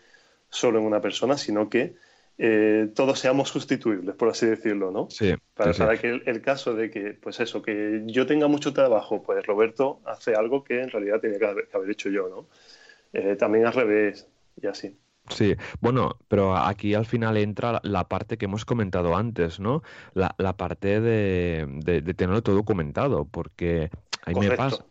solo en una persona, sino que eh, todos seamos sustituibles, por así decirlo, ¿no? Sí. Para, que el, caso de que, pues eso, que yo tenga mucho trabajo, pues Roberto hace algo que en realidad tenía que haber, hecho yo, ¿no? Eh, también al revés y así. Sí, bueno, pero aquí al final entra la parte que hemos comentado antes, ¿no? La, parte de, de, tenerlo todo documentado, porque ahí me pasa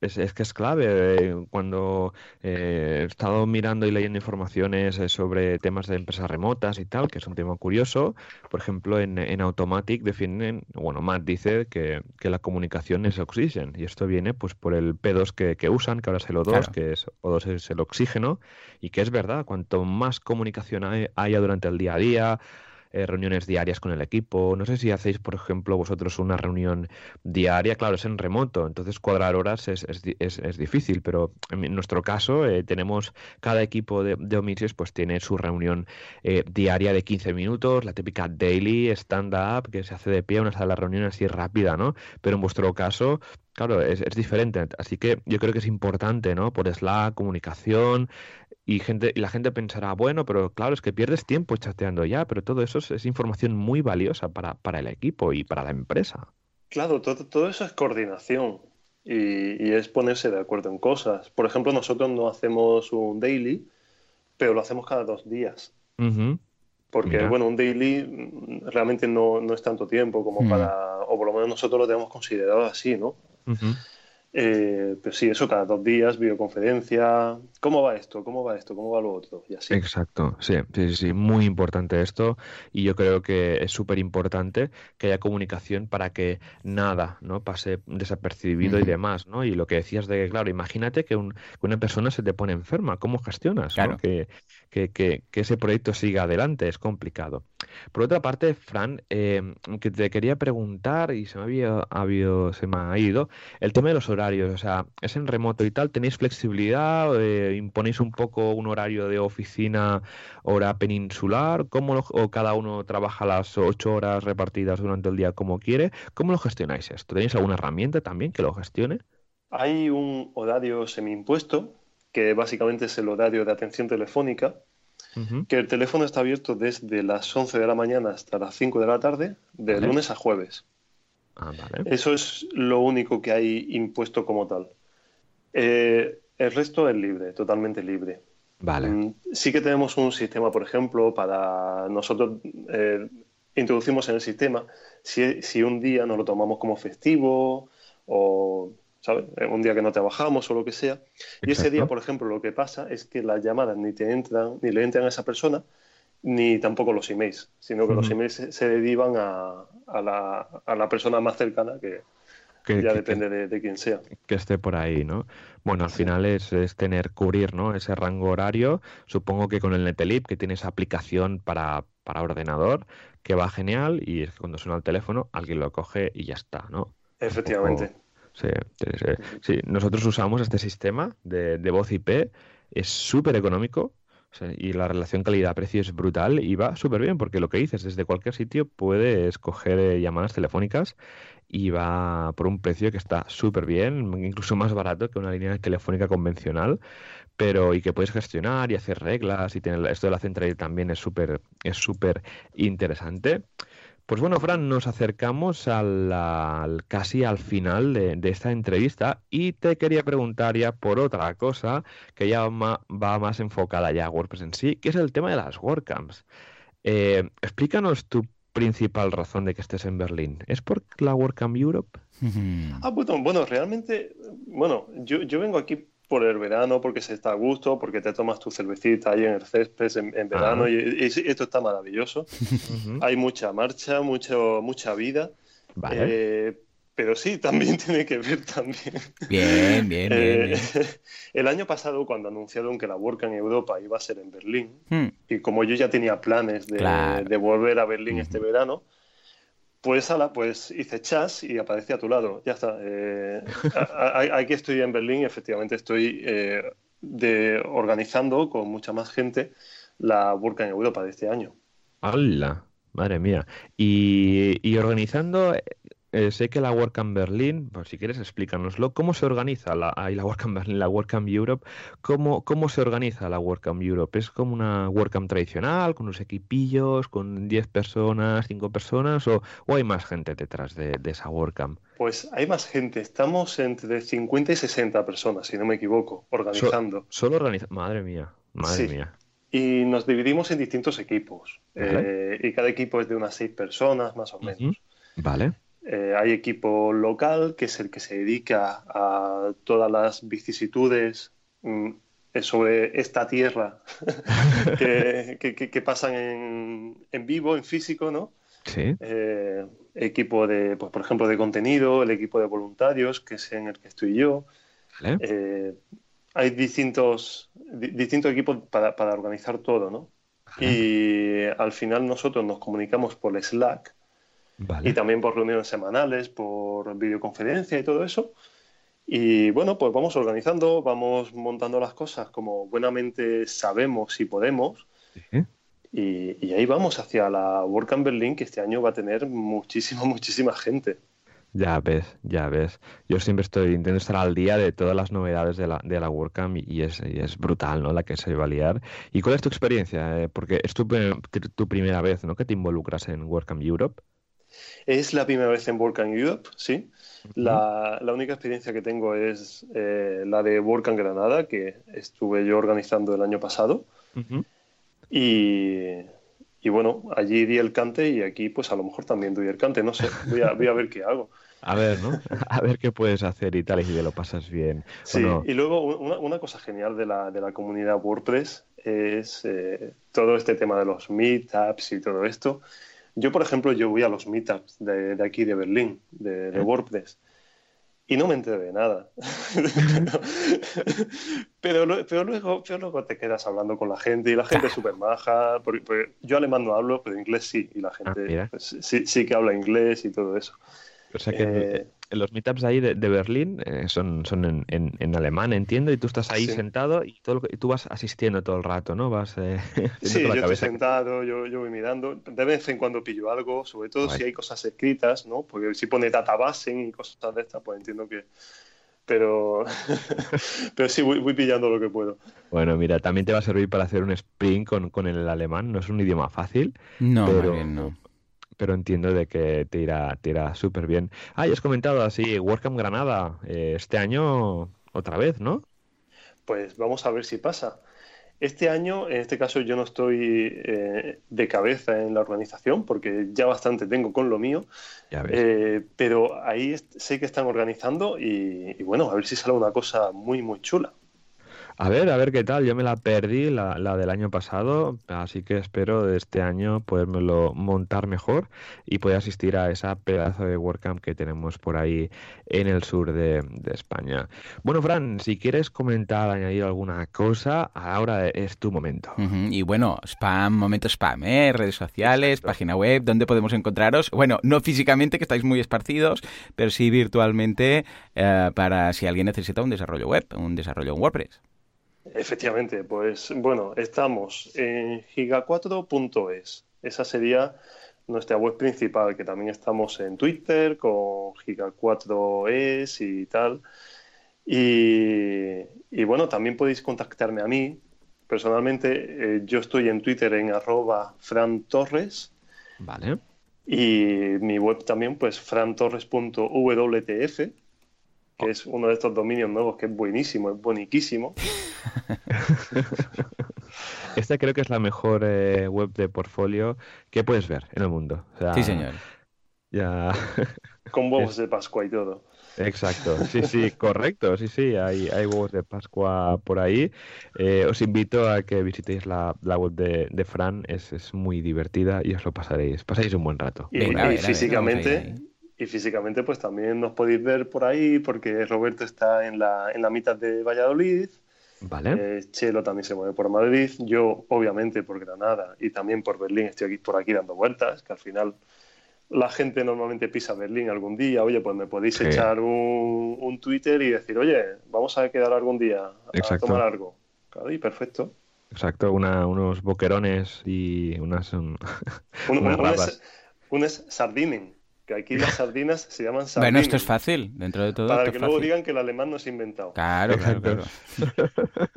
es, que es clave. Eh, cuando eh, he estado mirando y leyendo informaciones eh, sobre temas de empresas remotas y tal, que es un tema curioso, por ejemplo, en, en Automatic definen, bueno, Matt dice que, la comunicación es oxígeno y esto viene pues por el P2 que, que usan, que ahora es el O2, que es O2 es el oxígeno, y que es verdad, cuanto más comunicación haya durante el día a día, eh, reuniones diarias con el equipo. No sé si hacéis, por ejemplo, vosotros una reunión diaria, claro, es en remoto, entonces cuadrar horas es, es, difícil, pero en nuestro caso eh, tenemos cada equipo de, de pues tiene su reunión eh, diaria de 15 minutos, la típica daily stand-up que se hace de pie, una sala de reunión así rápida, ¿no? Pero en vuestro caso, Claro, es, es, diferente. Así que yo creo que es importante, ¿no? Por Slack, comunicación, y, gente, y la gente pensará, bueno, pero claro, es que pierdes tiempo chateando ya, pero todo eso es, información muy valiosa para, para, el equipo y para la empresa. Claro, todo, todo eso es coordinación y, y, es ponerse de acuerdo en cosas. Por ejemplo, nosotros no hacemos un daily, pero lo hacemos cada dos días. Porque, bueno, un daily realmente no, no es tanto tiempo como mm. para, o por lo menos nosotros lo tenemos considerado así, ¿no? Eh, pero sí, eso cada dos días, videoconferencia. ¿Cómo va esto? ¿Cómo va esto? ¿Cómo va lo otro? Y así. Exacto, sí, sí, sí, muy importante esto. Y yo creo que es súper importante que haya comunicación para que nada no pase desapercibido y demás, ¿no? Y lo que decías de, claro, imagínate que, una persona se te pone enferma, ¿cómo gestionas? Que, que, que, ese proyecto siga adelante, es complicado. Por otra parte, Fran, eh, que te quería preguntar, y se me había, habido, se me ha ido, el tema de los horarios, o sea, es en remoto y tal, ¿tenéis flexibilidad? Eh, ¿Imponéis un poco un horario de oficina, hora peninsular? ¿Cómo o cada uno trabaja las ocho horas repartidas durante el día como quiere? ¿Cómo lo gestionáis esto? ¿Tenéis alguna herramienta también que lo gestione? Hay un horario semi-impuesto, que básicamente es el horario de atención telefónica, que el teléfono está abierto desde las 11 de la mañana hasta las 5 de la tarde, de lunes a jueves. Ah, Eso es lo único que hay impuesto como tal. Eh, el resto es libre, totalmente libre. Vale. Mm, sí que tenemos un sistema, por ejemplo, para nosotros eh, introducimos en el sistema si, si, un día nos lo tomamos como festivo o ¿sabes? un día que no trabajamos o lo que sea. Y ese día, por ejemplo, lo que pasa es que las llamadas ni te entran, ni le entran a esa persona, ni tampoco los emails, sino que los emails se, derivan a, a, la, a, la, persona más cercana que, ya depende de, quién sea. Que esté por ahí, ¿no? Bueno, al final es, es, tener, cubrir, ¿no? Ese rango horario. Supongo que con el Netelip, que tiene esa aplicación para, para ordenador, que va genial y es que cuando suena el teléfono, alguien lo coge y ya está, ¿no? Efectivamente. Sí, nosotros usamos este sistema de, de voz IP, es súper económico, y la relación calidad-precio es brutal y va súper bien porque lo que dices, desde cualquier sitio puedes coger eh, llamadas telefónicas y va por un precio que está súper bien, incluso más barato que una línea telefónica convencional, pero y que puedes gestionar y hacer reglas y tener esto de la central también es súper es súper interesante. Pues bueno, Fran, nos acercamos al, casi al final de, esta entrevista y te quería preguntar ya por otra cosa que ya va más enfocada ya a WordPress en sí, que es el tema de las WordCamps. Eh, explícanos tu principal razón de que estés en Berlín. ¿Es por la WordCamp Europe? <laughs> Ah, bueno, bueno, realmente, bueno, yo vengo aquí por el verano, porque se está a gusto, porque te tomas tu cervecita ahí en el césped en, verano y, esto está maravilloso. Hay mucha marcha, mucho, mucha vida. Vale. Eh, pero sí, también <laughs> tiene que ver también. Bien, bien, bien, Eh, <laughs> El año pasado, cuando anunciaron que la WordCamp en Europa iba a ser en Berlín, hmm. y como yo ya tenía planes de, de volver a Berlín este verano, pues ala, pues hice chas y aparecí a tu lado. Ya está. Eh, <laughs> aquí estoy en Berlín, efectivamente estoy eh, de, organizando con mucha más gente la WordCamp en Europa de este año. ¡Hala! Madre mía. Y, y organizando eh, sé que la WordCamp Berlin, pues si quieres explícanoslo, ¿cómo se organiza la, la WordCamp Berlin, la WordCamp Europe? ¿Cómo, ¿Cómo se organiza la WordCamp Europe? ¿Es como una WordCamp tradicional, con unos equipillos, con 10 personas, 5 personas, o, hay más gente detrás de, esa WordCamp? Pues hay más gente, estamos entre 50 y 60 personas, si no me equivoco, organizando. solo organizando, madre mía, madre mía. Y nos dividimos en distintos equipos, eh, y cada equipo es de unas 6 personas, más o menos. Vale. Eh, hay equipo local, que es el que se dedica a todas las vicisitudes mm, sobre esta tierra <laughs> que, pasan en, vivo, en físico, ¿no? Sí. Eh, equipo de, pues, por ejemplo, de contenido, el equipo de voluntarios, que es en el que estoy yo. Eh, hay distintos, distintos equipos para, organizar todo, ¿no? Y al final nosotros nos comunicamos por Slack y también por reuniones semanales, por videoconferencia y todo eso. Y bueno, pues vamos organizando, vamos montando las cosas como buenamente sabemos y podemos. Y, ahí vamos hacia la WordCamp Berlin, que este año va a tener muchísima, <laughs> muchísima gente. Ya ves, ya ves. Yo siempre estoy intentando estar al día de todas las novedades de la, de la WordCamp y es, es brutal, ¿no? La que se va a liar. ¿Y cuál es tu experiencia? Eh, porque es tu, tu, primera vez, ¿no? Que te involucras en WordCamp Europe. Es la primera vez en WordCamp Europe, sí. la, la, única experiencia que tengo es eh, la de WordCamp Granada, que estuve yo organizando el año pasado. y, y, bueno, allí di el cante y aquí pues a lo mejor también doy el cante, no sé, voy a, voy a ver qué hago. <laughs> A ver, ¿no? A ver qué puedes hacer y tal, y te lo pasas bien. Sí, y luego una, una, cosa genial de la, de la comunidad WordPress es eh, todo este tema de los meetups y todo esto. Yo, por ejemplo, yo voy a los meetups de, aquí de Berlín, de, de WordPress, y no me enteré de nada. pero, pero, luego, pero luego te quedas hablando con la gente y la gente es súper maja. Porque, yo alemán no hablo, pero inglés sí, y la gente ah, pues, sí, sí, que habla inglés y todo eso. O sea que eh, los meetups ahí de, Berlín eh, son, son en, en, alemán, entiendo, y tú estás ahí sentado y, todo y tú vas asistiendo todo el rato, ¿no? Vas eh, <laughs> Sí, yo estoy sentado, yo, yo, voy mirando. De vez en cuando pillo algo, sobre todo si hay cosas escritas, ¿no? Porque si pone databasing y cosas de estas, pues entiendo que... Pero, <laughs> pero sí, voy, voy, pillando lo que puedo. Bueno, mira, también te va a servir para hacer un sprint con, con el alemán. No es un idioma fácil. No, pero, no pero entiendo de que te irá, te irá súper bien. Ah, y has comentado así, WordCamp Granada, eh, este año otra vez, ¿no? Pues vamos a ver si pasa. Este año, en este caso, yo no estoy eh, de cabeza en la organización porque ya bastante tengo con lo mío. Ya ves. Eh, pero ahí sé que están organizando y, y, bueno, a ver si sale una cosa muy, muy chula. A ver, a ver qué tal. Yo me la perdí, la, la, del año pasado, así que espero de este año podérmelo montar mejor y poder asistir a esa pedazo de WordCamp que tenemos por ahí en el sur de, España. Bueno, Fran, si quieres comentar, añadir alguna cosa, ahora es tu momento. Y bueno, spam, momento spam, ¿eh? Redes sociales, página web, ¿dónde podemos encontraros? Bueno, no físicamente, que estáis muy esparcidos, pero sí virtualmente eh, para si alguien necesita un desarrollo web, un desarrollo en WordPress. Efectivamente, pues bueno, estamos en giga4.es. Esa sería nuestra web principal, que también estamos en Twitter con giga4es y tal. Y, bueno, también podéis contactarme a mí. Personalmente, eh, yo estoy en Twitter en arroba frantorres. Vale. Y mi web también, pues frantorres.wtf que es uno de estos dominios nuevos que es buenísimo, es boniquísimo. <laughs> <laughs> Esta creo que es la mejor eh, web de portfolio que puedes ver en el mundo. sí, señor. Ya. <laughs> Con huevos de Pascua y todo. Exacto, sí, sí, correcto, sí, sí, hay, hay huevos de Pascua por ahí. Eh, os invito a que visitéis la, web de, Fran, es, es, muy divertida y os lo pasaréis, pasáis un buen rato. Y, físicamente, Y físicamente, pues también nos podéis ver por ahí, porque Roberto está en la, en la mitad de Valladolid. Vale. Eh, Chelo también se mueve por Madrid. Yo, obviamente, por Granada y también por Berlín estoy aquí, por aquí dando vueltas, que al final la gente normalmente pisa Berlín algún día. Oye, pues me podéis echar un, un, Twitter y decir, oye, vamos a quedar algún día a tomar algo. Claro, y perfecto. Exacto, una, unos boquerones y unas. Un, <laughs> unas unas sardinen que aquí las sardinas se llaman sardinas. <laughs> Bueno, esto es fácil, dentro de todo. Para que luego digan que el alemán no se ha inventado. Claro, claro, claro. <laughs>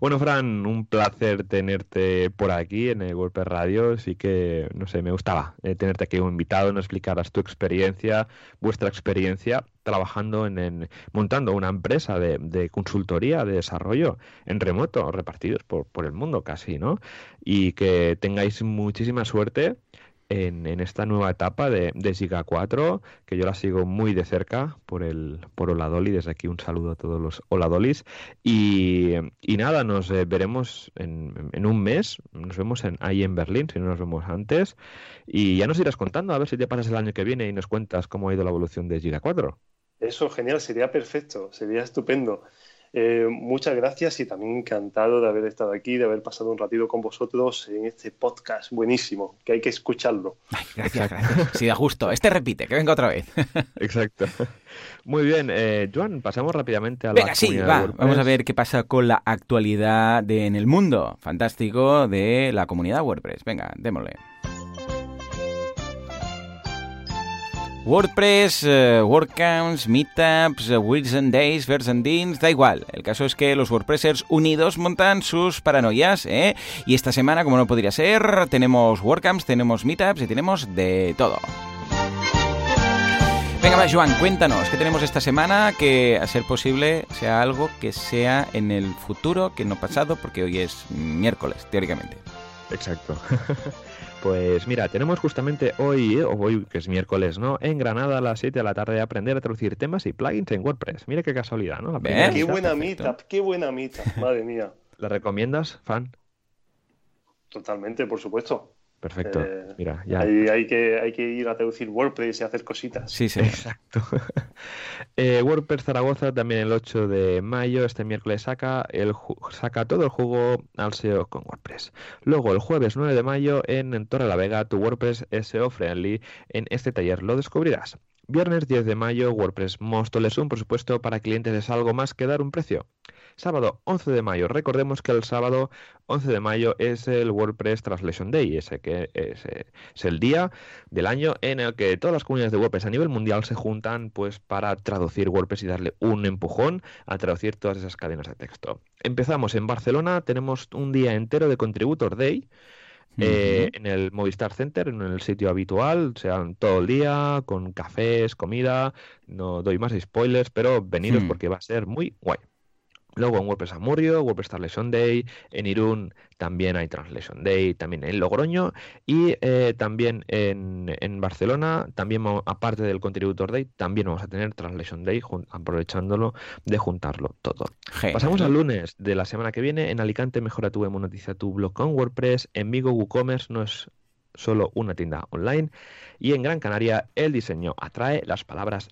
Bueno, Fran, un placer tenerte por aquí en el Golpe Radio. Sí que, no sé, me gustaba eh, tenerte aquí un invitado, nos explicaras tu experiencia, vuestra experiencia trabajando en, montando una empresa de, de, consultoría, de desarrollo en remoto, repartidos por, por el mundo casi, ¿no? Y que tengáis muchísima suerte en, esta nueva etapa de, de Giga 4, que yo la sigo muy de cerca por el por Oladoli. Desde aquí un saludo a todos los Oladolis. Y, y nada, nos eh, veremos en, en, un mes. Nos vemos en, ahí en Berlín, si no nos vemos antes. Y ya nos irás contando, a ver si te pasas el año que viene y nos cuentas cómo ha ido la evolución de Giga 4. Eso, genial, sería perfecto, sería estupendo. Eh, muchas gracias y también encantado de haber estado aquí, de haber pasado un ratito con vosotros en este podcast buenísimo, que hay que escucharlo. gracias, gracias. Sí, da justo. Este repite, que venga otra vez. <laughs> Exacto. Muy bien, eh, Joan, pasamos rápidamente a la Venga, sí, va. Vamos a ver qué pasa con la actualidad de, en el mundo fantástico de la comunidad WordPress. Venga, démosle. WordPress, uh, WordCamps, Meetups, Weeks and Days, Vers and Deans, da igual. El caso es que los WordPressers unidos montan sus paranoias, ¿eh? Y esta semana, como no podría ser, tenemos WordCamps, tenemos Meetups y tenemos de todo. Venga, va, Joan, cuéntanos, ¿qué tenemos esta semana? Que, a ser posible, sea algo que sea en el futuro, que no pasado, porque hoy es miércoles, teóricamente. Exacto. <laughs> Pues mira, tenemos justamente hoy, o hoy que es miércoles, ¿no? En Granada a las 7 de la tarde aprender a traducir temas y plugins en WordPress. Mira qué casualidad, ¿no? qué buena meetup, qué buena meetup, madre mía. ¿La recomiendas, fan? Totalmente, por supuesto. Perfecto. Eh, Mira, ya. Hay, que, hay que ir a traducir WordPress y hacer cositas. Sí, sí. Exacto. <laughs> eh, WordPress Zaragoza también el 8 de mayo, este miércoles saca, el saca todo el juego al SEO con WordPress. Luego el jueves 9 de mayo en Torre la Vega, tu WordPress SEO friendly. En este taller lo descubrirás. Viernes 10 de mayo, WordPress Móstoles, un presupuesto para clientes es algo más que dar un precio. Sábado 11 de mayo, recordemos que el sábado 11 de mayo es el WordPress Translation Day, ese que es, es, el día del año en el que todas las comunidades de WordPress a nivel mundial se juntan pues para traducir WordPress y darle un empujón a traducir todas esas cadenas de texto. Empezamos en Barcelona, tenemos un día entero de Contributor Day. Eh, en el Movistar Center, en el sitio habitual, o sea, todo el día, con cafés, comida, no doy más spoilers, pero venidos hmm. porque va a ser muy guay. Luego en WordPress Amurrio, WordPress Translation Day, en Irún también hay Translation Day, también en Logroño y eh, también en, en, Barcelona, también aparte del Contributor Day, también vamos a tener Translation Day, aprovechándolo de juntarlo todo. Pasamos al lunes de la semana que viene, en Alicante mejora tu monetiza tu blog con WordPress, en Vigo WooCommerce no es solo una tienda online. Y en Gran Canaria el diseño atrae, las palabras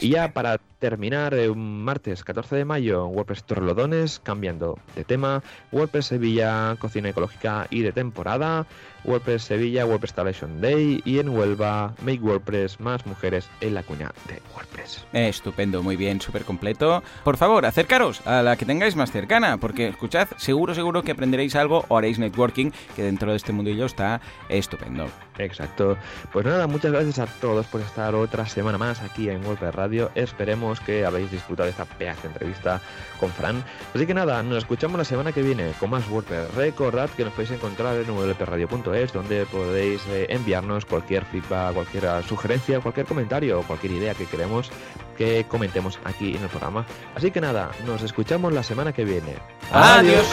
Y ya para terminar, un martes 14 de mayo, WordPress Torrelodones, cambiando de tema, WordPress Sevilla, cocina ecológica y de temporada, WordPress Sevilla, WordPress Installation Day y en Huelva, Make WordPress, más mujeres en la cuña de WordPress. Estupendo, muy bien, súper completo. Por favor, acercaros a la que tengáis más cercana, porque escuchad, seguro, seguro que aprenderéis algo o haréis networking, que dentro de este mundillo está estupendo. Exacto. Pues nada, muchas gracias a todos por estar otra semana más aquí en WordPress Radio. Esperemos que habéis disfrutado de esta pedazo entrevista con Fran. Así que nada, nos escuchamos la semana que viene con más WordPress. Recordad que nos podéis encontrar en wpradio.es donde podéis eh, enviarnos cualquier feedback, cualquier sugerencia, cualquier comentario o cualquier idea que queremos que comentemos aquí en el programa. Así que nada, nos escuchamos la semana que viene. Adiós.